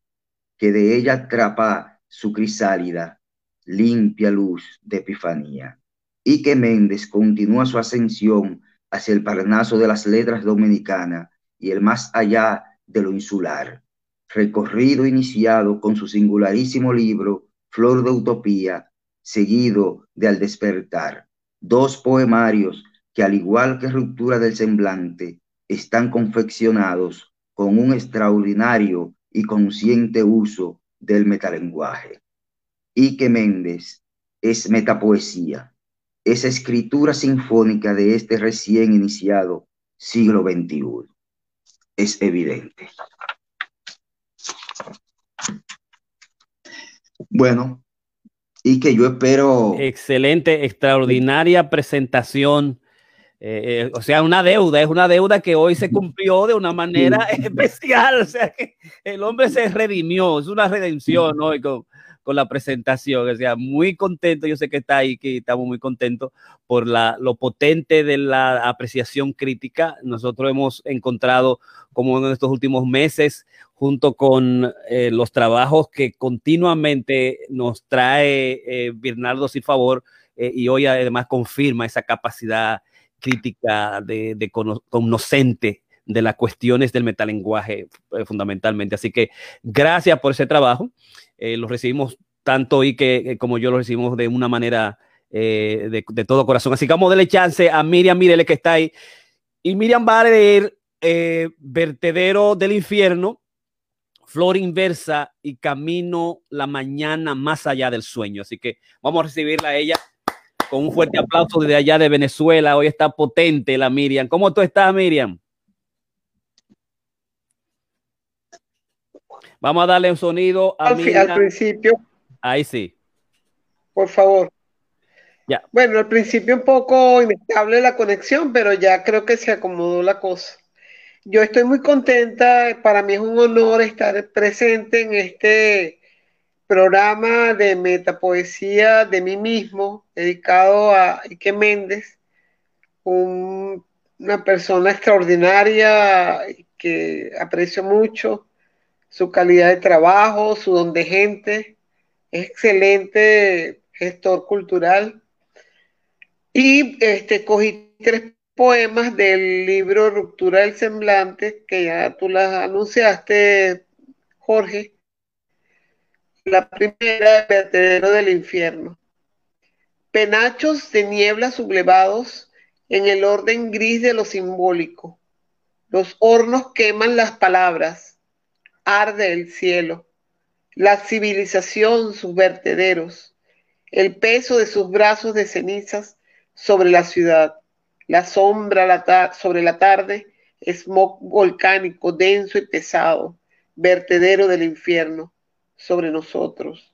que de ella atrapa su crisálida, limpia luz de epifanía. Y que Méndez continúa su ascensión hacia el Parnaso de las letras dominicanas y el más allá de lo insular. Recorrido iniciado con su singularísimo libro Flor de Utopía, seguido de Al despertar, dos poemarios que al igual que Ruptura del Semblante, están confeccionados con un extraordinario y consciente uso del metalenguaje. Y que Méndez es metapoesía, esa escritura sinfónica de este recién iniciado siglo XXI. Es evidente. Bueno, y que yo espero. Excelente, extraordinaria presentación. Eh, eh, o sea, una deuda, es una deuda que hoy se cumplió de una manera especial. O sea, que el hombre se redimió, es una redención hoy con, con la presentación. O sea, muy contento, yo sé que está ahí, que estamos muy contentos por la, lo potente de la apreciación crítica. Nosotros hemos encontrado, como en estos últimos meses, junto con eh, los trabajos que continuamente nos trae eh, Bernardo Sin Favor, eh, y hoy además confirma esa capacidad crítica de, de conocente de las cuestiones del metalenguaje fundamentalmente. Así que gracias por ese trabajo. lo recibimos tanto hoy que como yo lo recibimos de una manera de, de, todo corazón. Así que vamos a darle chance a Miriam Mirele que está ahí. Y Miriam va a leer Vertedero del Infierno, Flor Inversa y Camino la Mañana más allá del sueño. Así que vamos a recibirla a ella con un fuerte aplauso desde allá de Venezuela. Hoy está potente la Miriam. ¿Cómo tú estás, Miriam? Vamos a darle un sonido a al, al principio. Ahí sí. Por favor. Ya. Bueno, al principio un poco inestable la conexión, pero ya creo que se acomodó la cosa. Yo estoy muy contenta, para mí es un honor estar presente en este programa de metapoesía de mí mismo, dedicado a Ike Méndez, una persona extraordinaria que aprecio mucho, su calidad de trabajo, su don de gente, es excelente gestor cultural. Y este, cogí tres poemas del libro Ruptura del Semblante, que ya tú las anunciaste, Jorge. La primera, El vertedero del infierno. Penachos de niebla sublevados en el orden gris de lo simbólico. Los hornos queman las palabras, arde el cielo, la civilización sus vertederos, el peso de sus brazos de cenizas sobre la ciudad la sombra sobre la tarde, smog volcánico denso y pesado, vertedero del infierno sobre nosotros.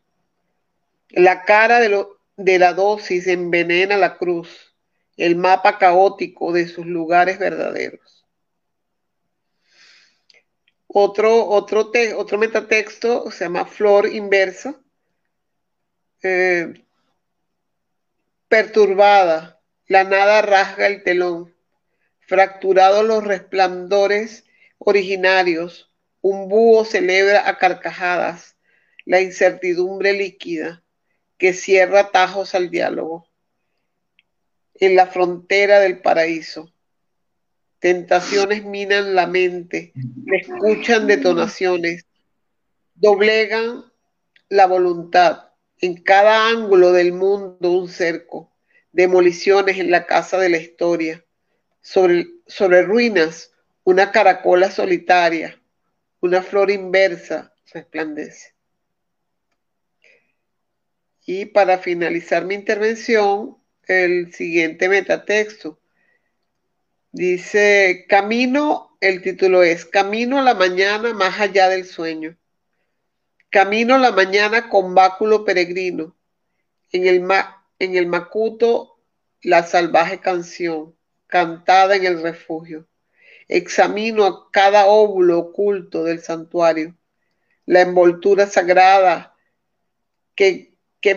La cara de, de la dosis envenena la cruz, el mapa caótico de sus lugares verdaderos. Otro, otro, otro metatexto se llama Flor Inversa. Eh, perturbada, la nada rasga el telón, fracturados los resplandores originarios, un búho celebra a carcajadas la incertidumbre líquida que cierra tajos al diálogo. En la frontera del paraíso, tentaciones minan la mente, escuchan detonaciones, doblegan la voluntad. En cada ángulo del mundo un cerco, demoliciones en la casa de la historia, sobre, sobre ruinas una caracola solitaria, una flor inversa resplandece. Y para finalizar mi intervención, el siguiente metatexto. Dice, camino, el título es, Camino a la mañana más allá del sueño. Camino a la mañana con báculo peregrino. En el, en el Macuto, la salvaje canción, cantada en el refugio examino a cada óvulo oculto del santuario, la envoltura sagrada que, que,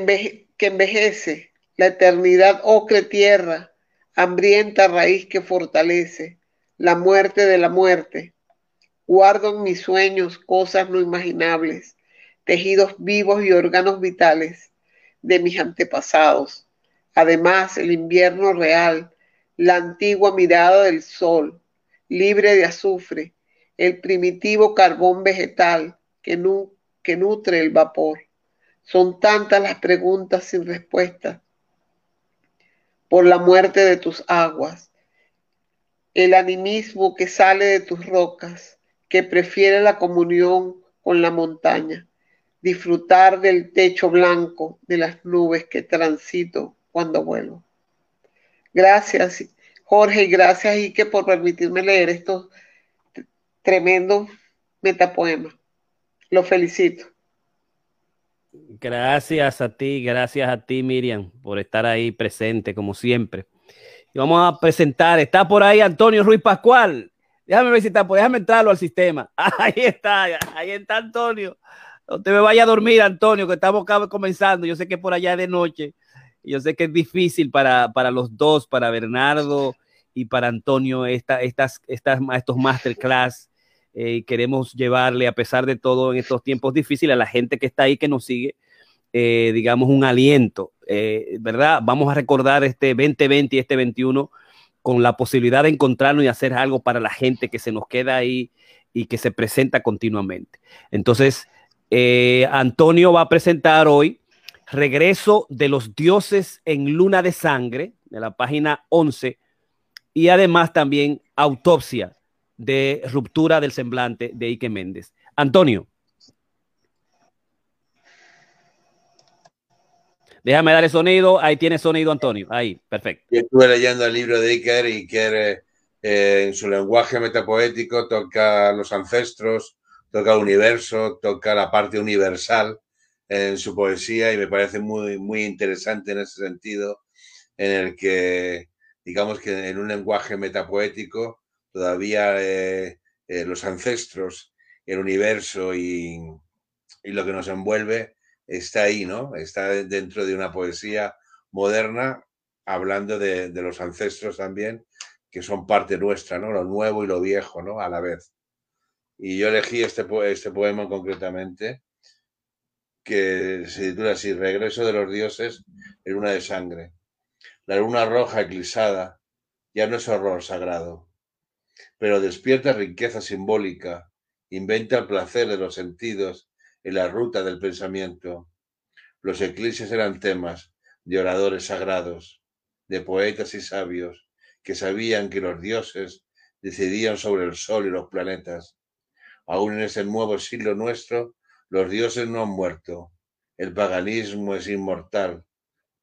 envejece, la eternidad ocre tierra, hambrienta raíz que fortalece, la muerte de la muerte. Guardo en mis sueños cosas no imaginables, tejidos vivos y órganos vitales de mis antepasados. Además, el invierno real, la antigua mirada del sol, libre de azufre, el primitivo carbón vegetal que, nutre el vapor. Son tantas las preguntas sin respuesta por la muerte de tus aguas, el animismo que sale de tus rocas, que prefiere la comunión con la montaña, disfrutar del techo blanco de las nubes que transito cuando vuelo. Gracias Jorge, y gracias Ike por permitirme leer estos tremendos metapoemas. Lo felicito. Gracias a ti, gracias a ti, Miriam, por estar ahí presente, como siempre. Y vamos a presentar, está por ahí Antonio Ruiz Pascual. Déjame ver si está, déjame entrarlo al sistema. Ahí está, ahí está Antonio. No te me vaya a dormir, Antonio, que estamos comenzando. Yo sé que por allá de noche yo sé que es difícil para, para los dos, para Bernardo y para Antonio, esta, estas, estas, estos masterclass. Eh, queremos llevarle, a pesar de todo, en estos tiempos difíciles, a la gente que está ahí, que nos sigue, eh, digamos, un aliento, eh, ¿verdad? Vamos a recordar este 2020 y este 21 con la posibilidad de encontrarnos y hacer algo para la gente que se nos queda ahí y que se presenta continuamente. Entonces, Antonio va a presentar hoy Regreso de los dioses en luna de sangre, de la página 11, y además también autopsia de ruptura del semblante de Ike Méndez. Antonio. Déjame dar el sonido. Ahí tiene sonido, Antonio. Ahí, perfecto. Yo estuve leyendo el libro de Iker Iker eh, en su lenguaje metapoético toca los ancestros, toca el universo, toca la parte universal en su poesía y me parece muy, muy interesante en ese sentido, en el que, digamos que en un lenguaje metapoético, todavía eh, eh, los ancestros, el universo y, lo que nos envuelve está ahí, ¿no? Está dentro de una poesía moderna, hablando de, los ancestros también, que son parte nuestra, ¿no? Lo nuevo y lo viejo, ¿no? A la vez. Y yo elegí este, este poema concretamente que se titula así, Regreso de los dioses en luna de sangre. La luna roja eclipsada ya no es horror sagrado, pero despierta riqueza simbólica, inventa el placer de los sentidos en la ruta del pensamiento. Los eclipses eran temas de oradores sagrados, de poetas y sabios que sabían que los dioses decidían sobre el sol y los planetas. Aún en ese nuevo siglo nuestro, los dioses no han muerto. El paganismo es inmortal.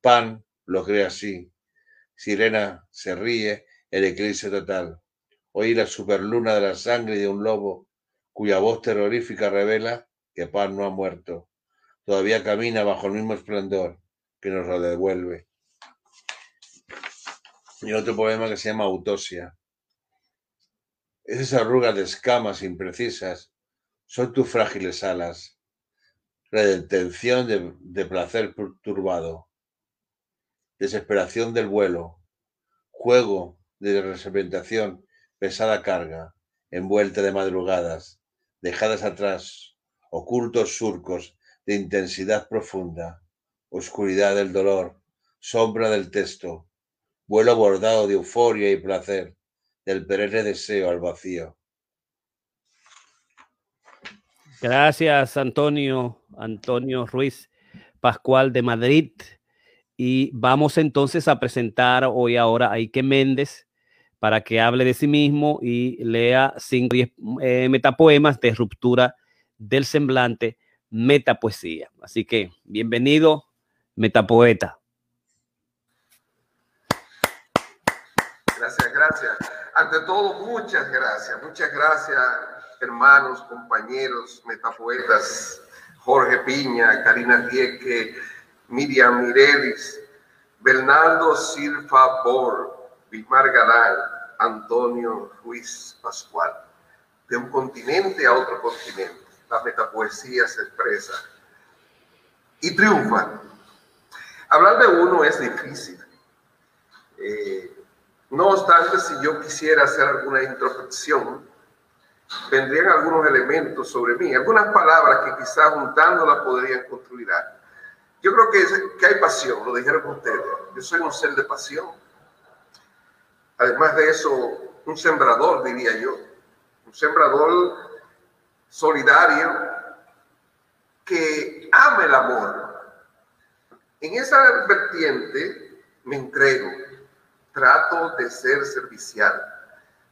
Pan lo cree así. Sirena se ríe, el eclipse total. Oí la superluna de la sangre de un lobo, cuya voz terrorífica revela que Pan no ha muerto. Todavía camina bajo el mismo esplendor que nos lo devuelve. Y otro poema que se llama Autosia. Esas arrugas de escamas imprecisas son tus frágiles alas, redención de, de placer turbado, desesperación del vuelo, juego de representación, pesada carga, envuelta de madrugadas, dejadas atrás, ocultos surcos de intensidad profunda, oscuridad del dolor, sombra del texto, vuelo bordado de euforia y placer, del perenne deseo al vacío. Gracias, Antonio, Antonio Ruiz Pascual de Madrid. Y vamos entonces a presentar hoy ahora a Ike Méndez para que hable de sí mismo y lea cinco eh, metapoemas de ruptura del semblante, metapoesía. Así que bienvenido, metapoeta. Gracias, gracias. Ante todo, muchas gracias, muchas gracias, hermanos, compañeros, metapoetas, Jorge Piña, Karina Rieke, Miriam Mirelis, Bernardo Silva Bor, Vilmar Galán, Antonio Ruiz Pascual. De un continente a otro continente, la metapoesía se expresa y triunfa. Hablar de uno es difícil. Eh, no obstante, si yo quisiera hacer alguna introspección, vendrían algunos elementos sobre mí, algunas palabras que quizás juntándolas podrían construir. Yo creo que, que hay pasión, lo dijeron ustedes. Yo soy un ser de pasión. Además de eso, un sembrador, diría yo. Un sembrador solidario que ama el amor. En esa vertiente me entrego. Trato de ser servicial,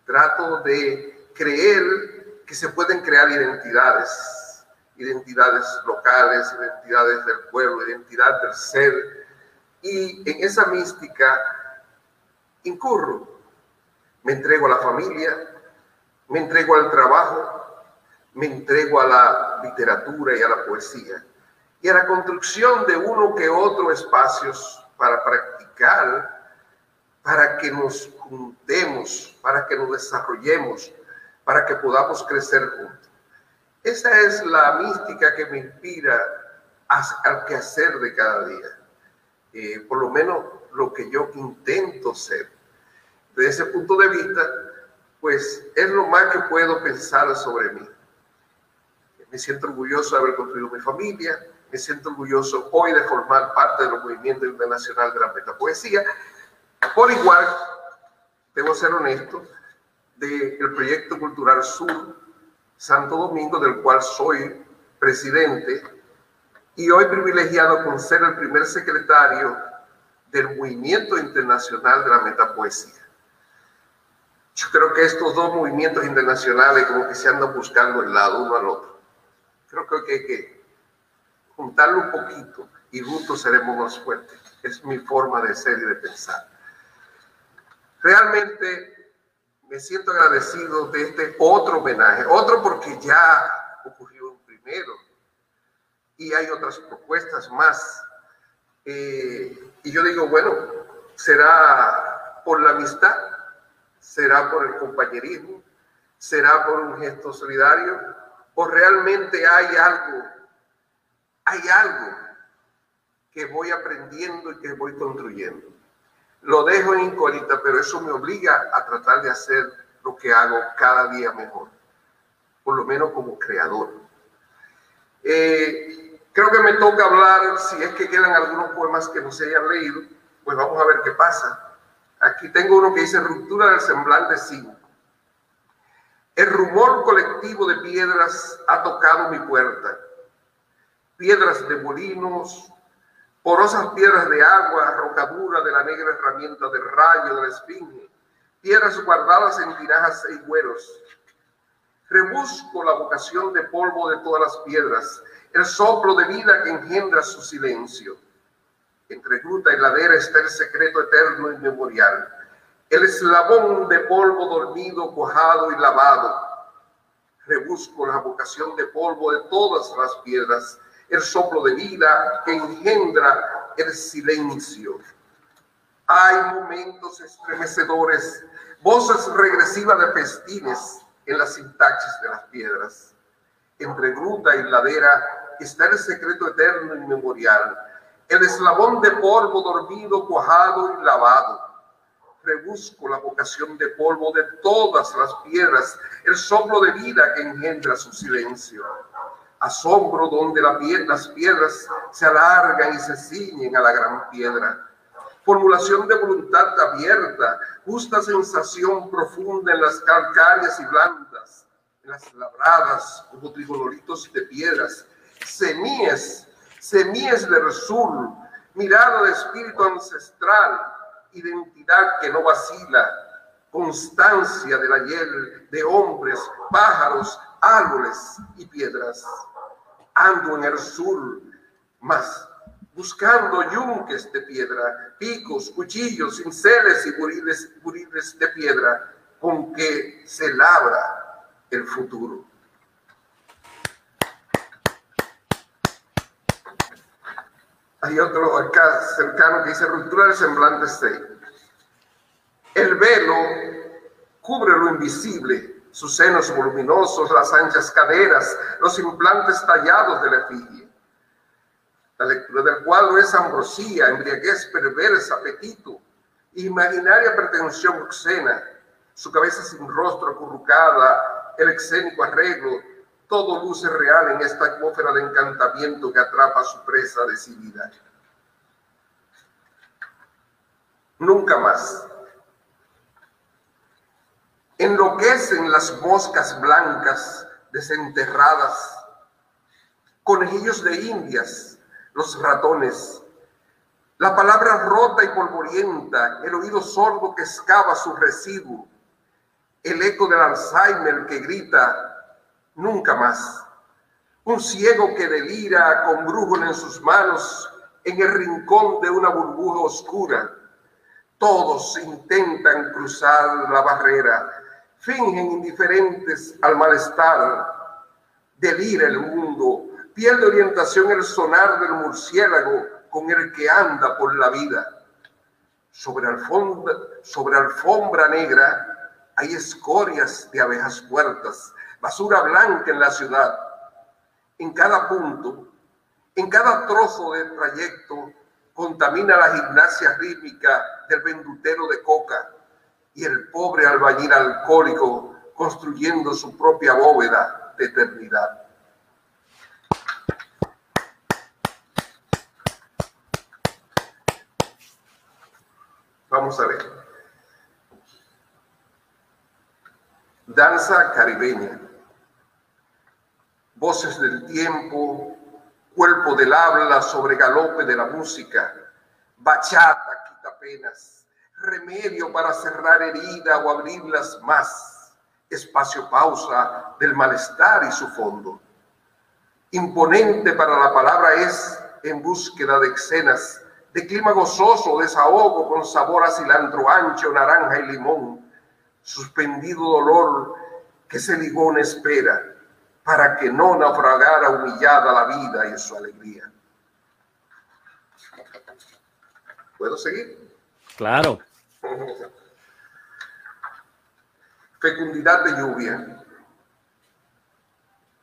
trato de creer que se pueden crear identidades, identidades locales, identidades del pueblo, identidad del ser, y en esa mística incurro, me entrego a la familia, me entrego al trabajo, me entrego a la literatura y a la poesía, y a la construcción de uno que otro espacios para practicar para que nos juntemos, para que nos desarrollemos, para que podamos crecer juntos. Esa es la mística que me inspira al quehacer de cada día. Eh, por lo menos lo que yo intento ser. Desde ese punto de vista, pues es lo más que puedo pensar sobre mí. Me siento orgulloso de haber construido mi familia, me siento orgulloso hoy de formar parte de los movimientos internacionales de la metapoesía por igual, debo ser honesto, del proyecto cultural Sur Santo Domingo, del cual soy presidente, y hoy privilegiado con ser el primer secretario del Movimiento Internacional de la Metapoesía. Yo creo que estos dos movimientos internacionales como que se andan buscando el lado uno al otro. Creo que hay que juntarlo un poquito y juntos seremos más fuertes. Es mi forma de ser y de pensar. Realmente me siento agradecido de este otro homenaje, otro porque ya ocurrió un primero y hay otras propuestas más. Eh, y yo digo, bueno, será por la amistad, será por el compañerismo, será por un gesto solidario, o realmente hay algo, hay algo que voy aprendiendo y que voy construyendo. Lo dejo en incógnita, pero eso me obliga a tratar de hacer lo que hago cada día mejor, por lo menos como creador. Eh, creo que me toca hablar, si es que quedan algunos poemas que no se hayan leído, pues vamos a ver qué pasa. Aquí tengo uno que dice Ruptura del semblante 5. El rumor colectivo de piedras ha tocado mi puerta. Piedras de molinos, porosas piedras de agua, rocadura de la negra herramienta del rayo de la esfinge, piedras guardadas en tinajas y güeros. Rebusco la vocación de polvo de todas las piedras, el soplo de vida que engendra su silencio. Entre gruta y ladera está el secreto eterno y memorial, el eslabón de polvo dormido, cuajado y lavado. Rebusco la vocación de polvo de todas las piedras, el soplo de vida que engendra el silencio. Hay momentos estremecedores, voces regresivas de festines en las sintaxis de las piedras. Entre gruta y ladera está el secreto eterno y memorial, el eslabón de polvo dormido, cuajado y lavado rebusco la vocación de polvo de todas las piedras, el soplo de vida que engendra su silencio. Asombro donde la las piedras se alargan y se ciñen a la gran piedra. Formulación de voluntad abierta, justa sensación profunda en las calcáreas y blandas, en las labradas como trigonolitos de piedras, semíes, semíes del sur, mirada de espíritu ancestral, identidad que no vacila, constancia del ayer de hombres, pájaros, árboles y piedras. Ando en el sur, más buscando yunques de piedra, picos, cuchillos, cinceles y buriles, buriles de piedra con que se labra el futuro. Hay otro acá cercano que dice ruptura del semblante 6. El velo cubre lo invisible, sus senos voluminosos, las anchas caderas, los implantes tallados de la efigie. La lectura del cuadro es ambrosía, embriaguez perversa, apetito, imaginaria pretensión obscena, su cabeza sin rostro acurrucada, el excéntrico arreglo, todo luce real en esta atmósfera de encantamiento que atrapa a su presa decidida. Nunca más. Enloquecen las moscas blancas desenterradas, conejillos de indias, los ratones, la palabra rota y polvorienta, el oído sordo que excava su residuo, el eco del Alzheimer que grita, nunca más. Un ciego que delira con brújula en sus manos en el rincón de una burbuja oscura. Todos intentan cruzar la barrera, fingen indiferentes al malestar. Delira el mundo, pierde orientación el sonar del murciélago con el que anda por la vida. Sobre sobre alfombra negra hay escorias de abejas muertas basura blanca en la ciudad. En cada punto, en cada trozo del trayecto, contamina la gimnasia rítmica del vendutero de coca y el pobre albañil alcohólico construyendo su propia bóveda de eternidad. Vamos a ver. Danza caribeña voces del tiempo, cuerpo del habla sobre galope de la música, bachata quita penas, remedio para cerrar herida o abrirlas más, espacio pausa del malestar y su fondo. Imponente para la palabra es en búsqueda de escenas, de clima gozoso, desahogo con sabor a cilantro ancho, naranja y limón, suspendido dolor que se ligón espera para que no naufragara humillada la vida y su alegría. ¿Puedo seguir? Claro. Fecundidad de lluvia,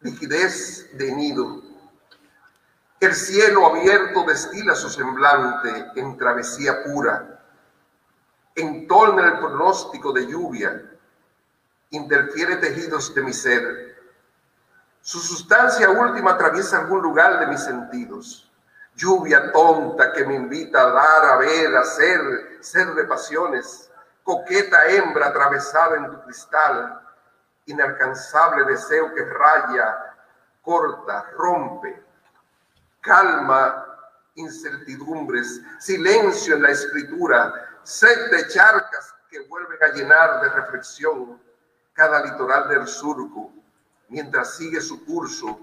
liquidez de nido. El cielo abierto destila su semblante en travesía pura. Entorna el pronóstico de lluvia, interfiere tejidos de mi ser su sustancia última atraviesa algún lugar de mis sentidos. Lluvia tonta que me invita a dar, a ver, a ser, ser de pasiones. Coqueta hembra atravesada en tu cristal. Inalcanzable deseo que raya, corta, rompe. Calma, incertidumbres, silencio en la escritura, sed de charcas que vuelven a llenar de reflexión cada litoral del surco mientras sigue su curso,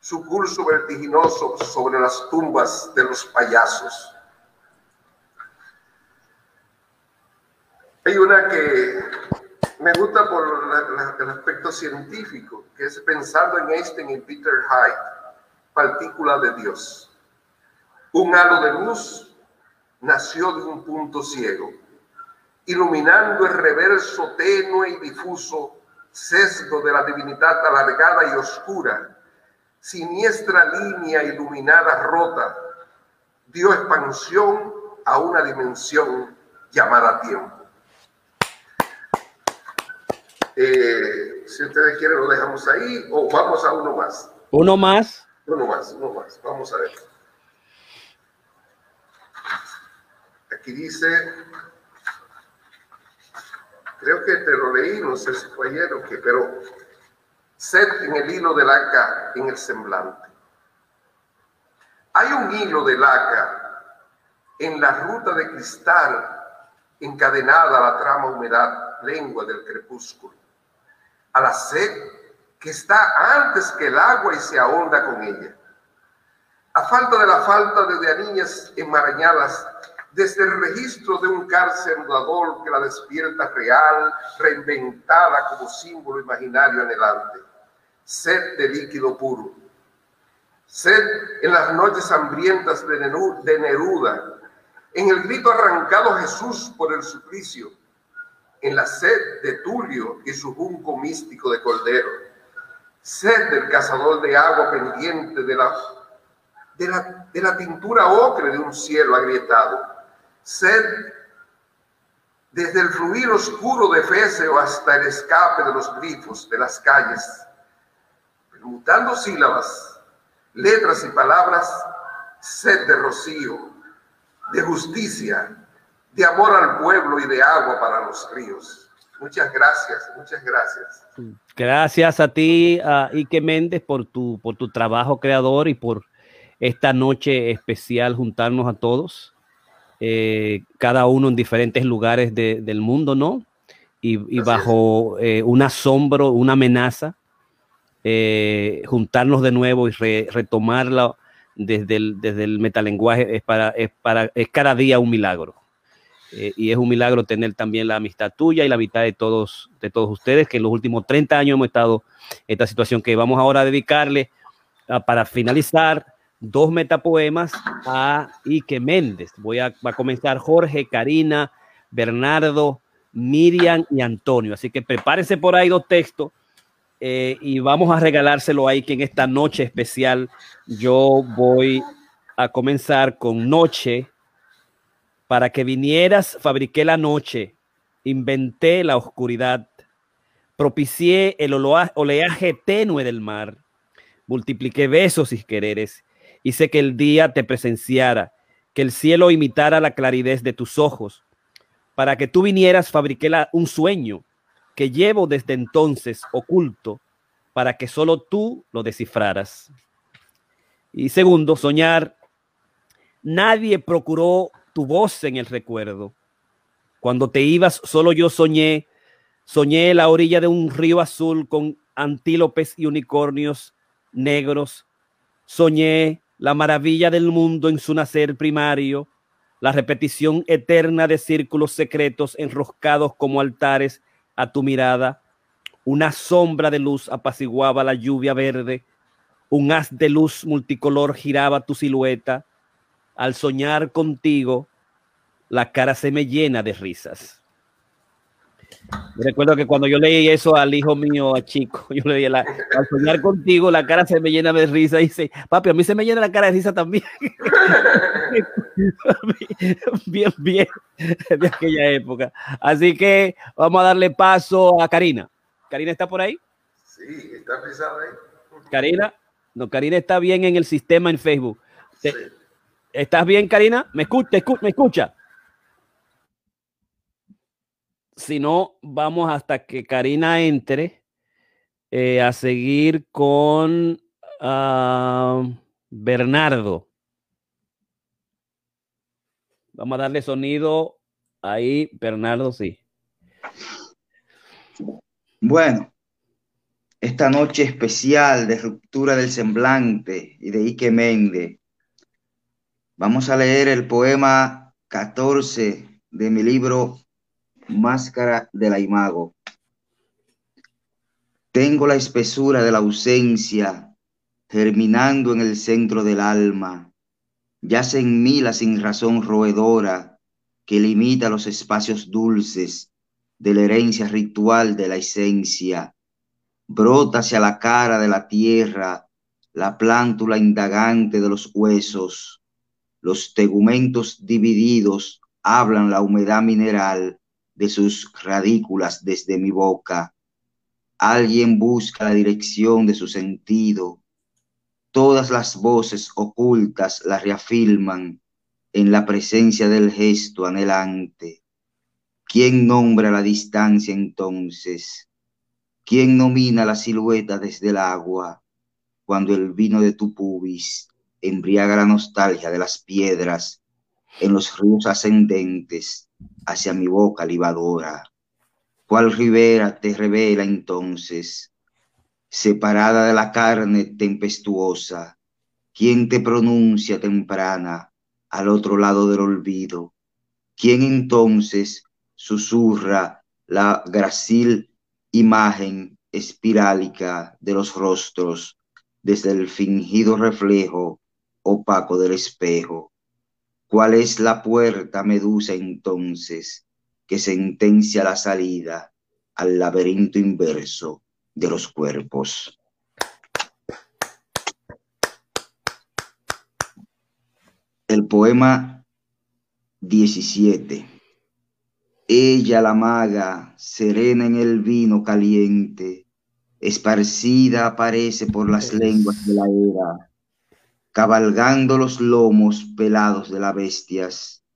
su curso vertiginoso sobre las tumbas de los payasos. Hay una que me gusta por el aspecto científico, que es pensando en Einstein y Peter Hyde, partícula de Dios. Un halo de luz nació de un punto ciego, iluminando el reverso tenue y difuso sesgo de la divinidad alargada y oscura, siniestra línea iluminada rota, dio expansión a una dimensión llamada tiempo. Eh, si ustedes quieren, lo dejamos ahí o vamos a uno más. Uno más. Uno más, uno más. Vamos a ver. Aquí dice, creo que te lo leí, no sé si fue ayer o qué, pero sed en el hilo de laca en el semblante. Hay un hilo de laca en la ruta de cristal encadenada a la trama humedad, lengua del crepúsculo, a la sed que está antes que el agua y se ahonda con ella. A falta de la falta de niñas enmarañadas desde el registro de un cárcel mudador que la despierta real, reinventada como símbolo imaginario anhelante. Sed de líquido puro. Sed en las noches hambrientas de Neruda, en el grito arrancado Jesús por el suplicio, en la sed de Tulio y su junco místico de Cordero, sed del cazador de agua pendiente de la, de la, de la tintura ocre de un cielo agrietado, sed desde el fluir oscuro de Feseo hasta el escape de los grifos de las calles, permutando sílabas, letras y palabras, sed de rocío, de justicia, de amor al pueblo y de agua para los ríos. Muchas gracias, muchas gracias. Gracias a ti, a Ike Méndez, por tu, por tu trabajo creador y por esta noche especial juntarnos a todos, eh, cada uno en diferentes lugares del mundo, ¿no? Y, bajo eh, un asombro, una amenaza, eh, juntarnos de nuevo y retomarla desde el, desde el metalenguaje es, para, es, para, es cada día un milagro. Y es un milagro tener también la amistad tuya y la amistad de todos, de todos ustedes, que en los últimos 30 años hemos estado en esta situación que vamos ahora a dedicarle para finalizar dos metapoemas a Ike Méndez. Voy a, va a comenzar Jorge, Karina, Bernardo, Miriam y Antonio. Así que prepárense por ahí dos textos eh, y vamos a regalárselo ahí que en esta noche especial yo voy a comenzar con Noche. Para que vinieras, fabriqué la noche, inventé la oscuridad, propicié el oleaje tenue del mar, multipliqué besos y quereres, hice que el día te presenciara, que el cielo imitara la claridad de tus ojos. Para que tú vinieras, fabriqué un sueño, que llevo desde entonces oculto para que solo tú lo descifraras. Y segundo, soñar. Nadie procuró tu voz en el recuerdo. Cuando te ibas, solo yo soñé. Soñé la orilla de un río azul con antílopes y unicornios negros. Soñé la maravilla del mundo en su nacer primario, la repetición eterna de círculos secretos enroscados como altares a tu mirada. Una sombra de luz apaciguaba la lluvia verde. Un haz de luz multicolor giraba tu silueta. Al soñar contigo, la cara se me llena de risas. Recuerdo que cuando yo leí eso al hijo mío, a chico, yo le dije, al soñar contigo, la cara se me llena de risa. Y dice, papi, a mí se me llena la cara de risa también. bien, bien, de aquella época. Así que vamos a darle paso a Karina. ¿Karina está por ahí? Sí, está pisada ahí. Karina, no, Karina está bien en el sistema en Facebook. ¿Estás bien, Karina? ¿Me escucha? ¿Me escucha? Si no, vamos hasta que Karina entre eh, a seguir con ah, Bernardo. Vamos a darle sonido ahí, Bernardo, sí. Bueno, esta noche especial de ruptura del semblante y de Ike Mende, vamos a leer el poema 14 de mi libro Máscara de la Imago. Tengo la espesura de la ausencia germinando en el centro del alma Yace en mí la sin razón roedora que limita los espacios dulces de la herencia ritual de la esencia. Brota hacia la cara de la tierra la plántula indagante de los huesos. Los tegumentos divididos hablan la humedad mineral de sus radículas desde mi boca. Alguien busca la dirección de su sentido. Todas las voces ocultas la reafirman en la presencia del gesto anhelante. ¿Quién nombra la distancia entonces? ¿Quién nomina la silueta desde el agua cuando el vino de tu pubis embriaga la nostalgia de las piedras en los ríos ascendentes hacia mi boca libadora? ¿Cuál ribera te revela entonces, separada de la carne tempestuosa? ¿Quién te pronuncia temprana al otro lado del olvido? ¿Quién entonces susurra la gracil imagen espirálica de los rostros desde el fingido reflejo opaco del espejo. ¿Cuál es la puerta medusa entonces que sentencia la salida al laberinto inverso de los cuerpos? El poema 17 ella la maga, serena en el vino caliente, esparcida aparece por las lenguas de la era, cabalgando los lomos pelados de las bestias.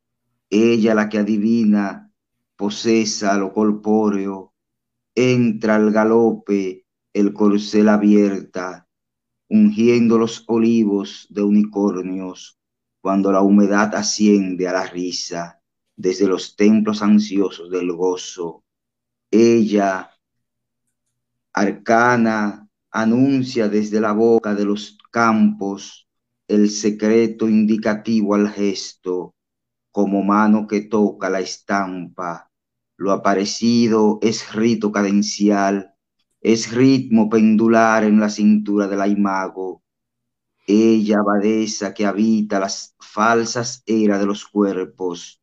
Ella la que adivina, posesa lo corpóreo, entra al galope el corcel abierta, ungiendo los olivos de unicornios, cuando la humedad asciende a la risa desde los templos ansiosos del gozo. Ella, arcana, anuncia desde la boca de los campos el secreto indicativo al gesto, como mano que toca la estampa. Lo aparecido es rito cadencial, es ritmo pendular en la cintura del imago. Ella, abadesa que habita las falsas eras de los cuerpos,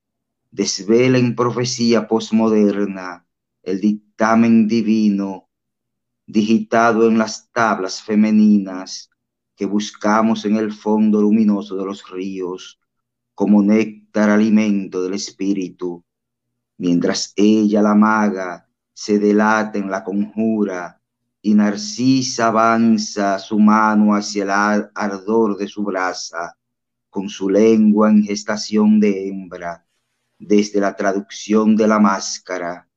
desvela en profecía posmoderna el dictamen divino digitado en las tablas femeninas que buscamos en el fondo luminoso de los ríos como néctar alimento del espíritu, mientras ella la maga se delata en la conjura y Narcisa avanza su mano hacia el ardor de su brasa, con su lengua en gestación de hembra, desde la traducción de la máscara,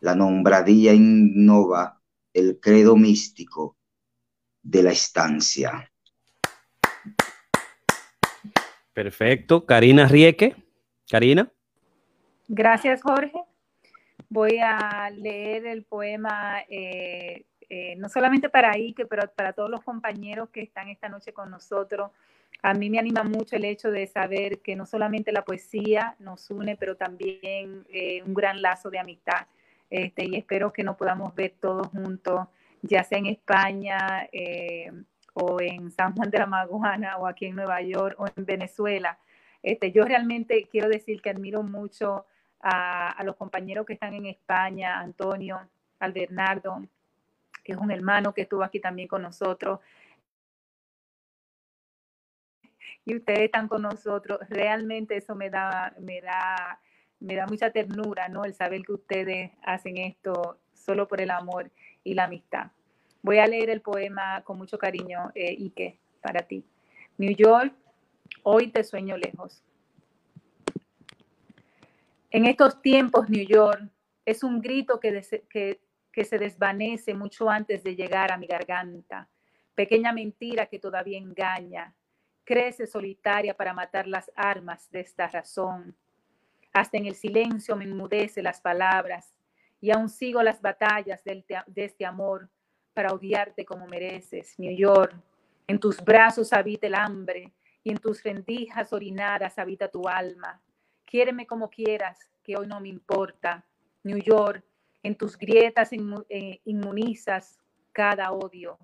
la nombradía innova el credo místico de la estancia. Perfecto. Karina Rieke. Karina. Gracias, Jorge. Voy a leer el poema eh, eh, no solamente para Ike, pero para todos los compañeros que están esta noche con nosotros a mí me anima mucho el hecho de saber que no solamente la poesía nos une, pero también eh, un gran lazo de amistad. Este, y espero que nos podamos ver todos juntos, ya sea en España o en San Juan de la Maguana o aquí en Nueva York o en Venezuela. Este, yo realmente quiero decir que admiro mucho a, a los compañeros que están en España, Antonio, al Bernardo, que es un hermano que estuvo aquí también con nosotros, y ustedes están con nosotros. Realmente eso me da, me da, me da mucha ternura, ¿no? El saber que ustedes hacen esto solo por el amor y la amistad. Voy a leer el poema con mucho cariño, eh, Ike, para ti. New York, hoy te sueño lejos. En estos tiempos, New York es un grito que, se desvanece mucho antes de llegar a mi garganta. Pequeña mentira que todavía engaña, crece solitaria para matar las armas de esta razón. Hasta en el silencio me enmudece las palabras y aún sigo las batallas de este amor para odiarte como mereces, New York. En tus brazos habita el hambre y en tus rendijas orinadas habita tu alma. Quiéreme como quieras, que hoy no me importa. New York, en tus grietas eh, inmunizas cada odio.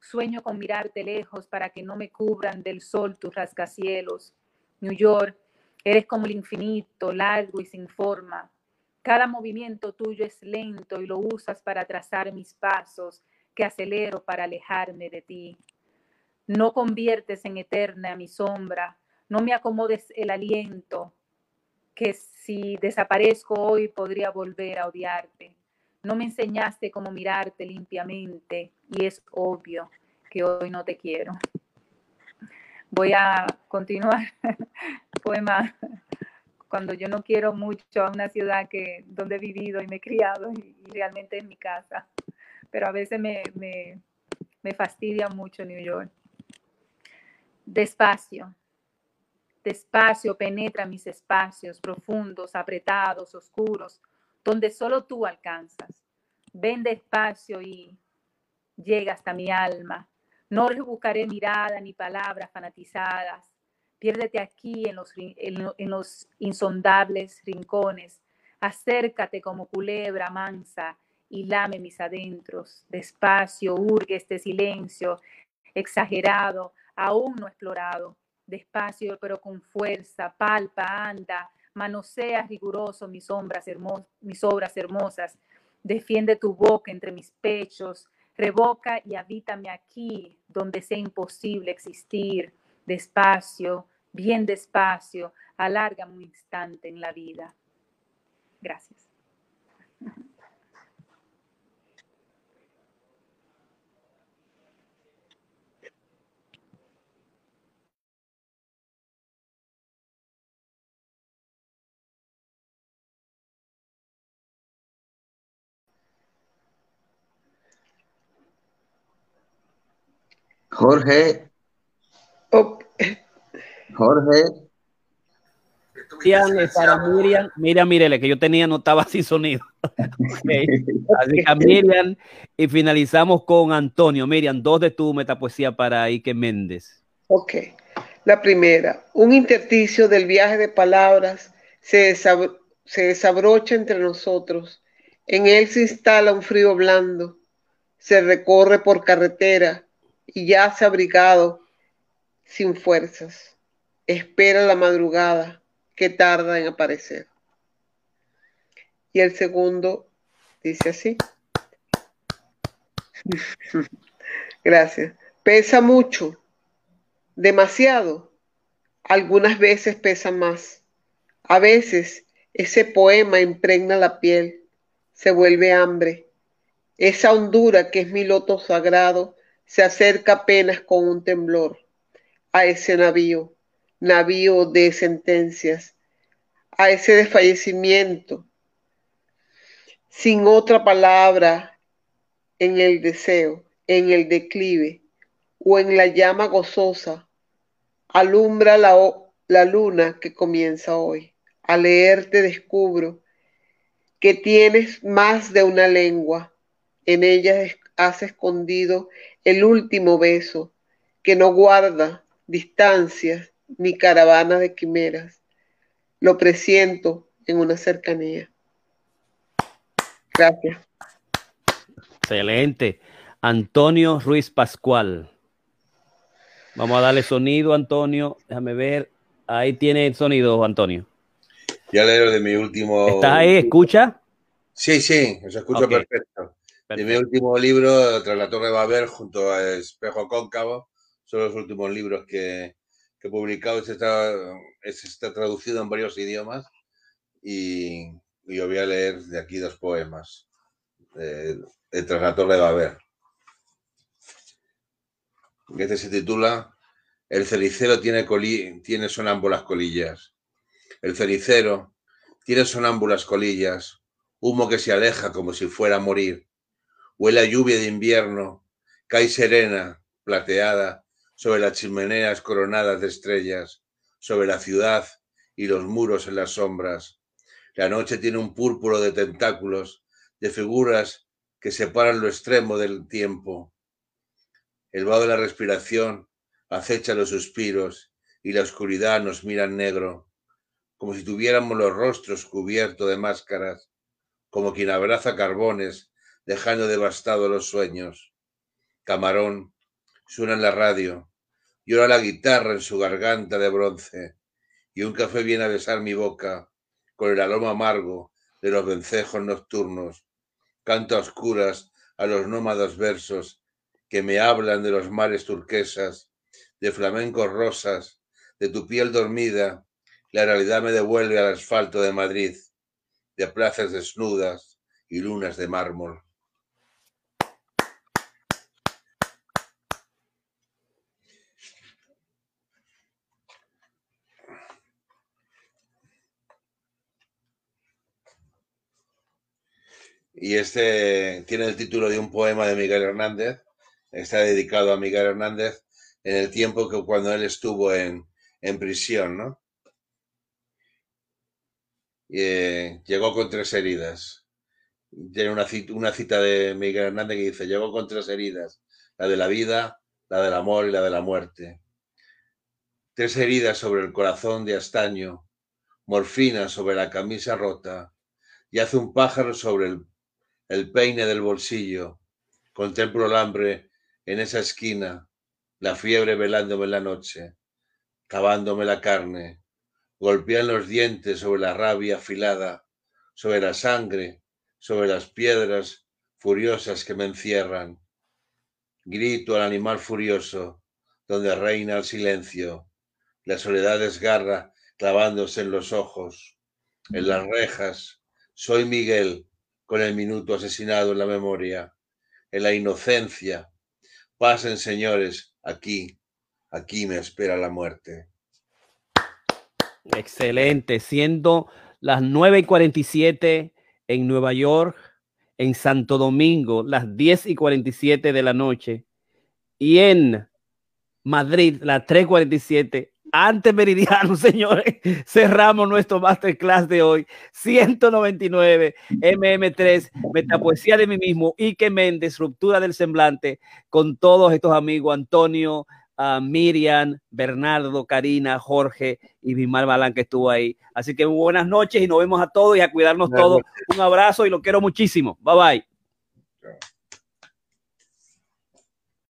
Sueño con mirarte lejos para que no me cubran del sol tus rascacielos. New York, eres como el infinito, largo y sin forma. Cada movimiento tuyo es lento y lo usas para trazar mis pasos que acelero para alejarme de ti. No conviertes en eterna mi sombra, no me acomodes el aliento, que si desaparezco hoy podría volver a odiarte. No me enseñaste cómo mirarte limpiamente y es obvio que hoy no te quiero. Voy a continuar poema cuando yo no quiero mucho a una ciudad que donde he vivido y me he criado y, realmente es mi casa, pero a veces me, me, me fastidia mucho New York. Despacio, despacio penetra mis espacios profundos, apretados, oscuros, donde solo tú alcanzas. Ven despacio y llega hasta mi alma. No rebuscaré mirada ni palabras fanatizadas. Piérdete aquí en los, en los insondables rincones. Acércate como culebra mansa y lame mis adentros. Despacio, urge este silencio exagerado, aún no explorado despacio pero con fuerza, palpa, anda, manosea riguroso mis, sombras mis obras hermosas, defiende tu boca entre mis pechos, revoca y habítame aquí donde sea imposible existir, despacio, bien despacio, alarga un instante en la vida. Gracias. Jorge. Jorge. Miriam, para Miriam, Miriam, mírele, que yo tenía no estaba sin sonido. Así que Miriam, y finalizamos con Antonio. Miriam, dos de tu metapoesía para Ike Méndez. Ok. La primera, un intersticio del viaje de palabras se, se desabrocha entre nosotros. En él se instala un frío blando. Se recorre por carretera y ya se ha abrigado sin fuerzas. Espera la madrugada que tarda en aparecer. Y el segundo dice así. Gracias. Pesa mucho, demasiado. Algunas veces pesa más. A veces ese poema impregna la piel, se vuelve hambre. Esa hondura que es mi loto sagrado se acerca apenas con un temblor a ese navío, navío de sentencias, a ese desfallecimiento, sin otra palabra en el deseo, en el declive o en la llama gozosa, alumbra la, la luna que comienza hoy. Al leerte descubro que tienes más de una lengua, en ella has escondido el último beso, que no guarda distancias ni caravanas de quimeras. Lo presiento en una cercanía. Gracias. Excelente. Antonio Ruiz Pascual. Vamos a darle sonido, Antonio. Déjame ver. Ahí tiene el sonido, Antonio. Ya leo de mi último. ¿Está ahí? ¿Escucha? Sí, sí, se escucha perfecto. De mi último libro, Tras la Torre de Babel, junto a Espejo Cóncavo, son los últimos libros que, he publicado. Este está, este está traducido en varios idiomas y, yo voy a leer de aquí dos poemas de, Tras la Torre de Babel. Este se titula El cericero tiene, tiene sonámbulas colillas. El cericero tiene sonámbulas colillas, humo que se aleja como si fuera a morir Huele a lluvia de invierno, cae serena, plateada, sobre las chimeneas coronadas de estrellas, sobre la ciudad y los muros en las sombras. La noche tiene un púrpuro de tentáculos, de figuras que separan lo extremo del tiempo. El vaho de la respiración acecha los suspiros y la oscuridad nos mira en negro, como si tuviéramos los rostros cubiertos de máscaras, como quien abraza carbones dejando devastados los sueños. Camarón suena en la radio, llora la guitarra en su garganta de bronce, y un café viene a besar mi boca con el aroma amargo de los vencejos nocturnos. Canto a oscuras a los nómadas versos que me hablan de los mares turquesas, de flamencos rosas, de tu piel dormida. La realidad me devuelve al asfalto de Madrid, de plazas desnudas y lunas de mármol. Y este tiene el título de un poema de Miguel Hernández. Está dedicado a Miguel Hernández en el tiempo que cuando él estuvo en, en prisión, ¿no? Eh, llegó con tres heridas. Tiene una cita, una cita de Miguel Hernández que dice, llegó con tres heridas, la de la vida, la del amor y la de la muerte. Tres heridas sobre el corazón de astaño, morfina sobre la camisa rota, y hace un pájaro sobre el el peine del bolsillo, contemplo el hambre en esa esquina, la fiebre velándome la noche, cavándome la carne, golpean los dientes sobre la rabia afilada, sobre la sangre, sobre las piedras furiosas que me encierran. Grito al animal furioso, donde reina el silencio, la soledad desgarra clavándose en los ojos, en las rejas. Soy Miguel, con el minuto asesinado en la memoria, en la inocencia. Pasen, señores, aquí, aquí me espera la muerte. Excelente, siendo las 9 y 47 en Nueva York, en Santo Domingo, las 10 y 47 de la noche, y en Madrid, las 3.47 antes meridiano, señores, cerramos nuestro masterclass de hoy. 199 MM3, Metapoesía de mí mismo, Ike Méndez, Ruptura del Semblante, con todos estos amigos, Antonio, uh, Miriam, Bernardo, Karina, Jorge y Bismar Balán que estuvo ahí. Así que buenas noches y nos vemos a todos y a cuidarnos todos. Un abrazo y lo quiero muchísimo. Bye bye.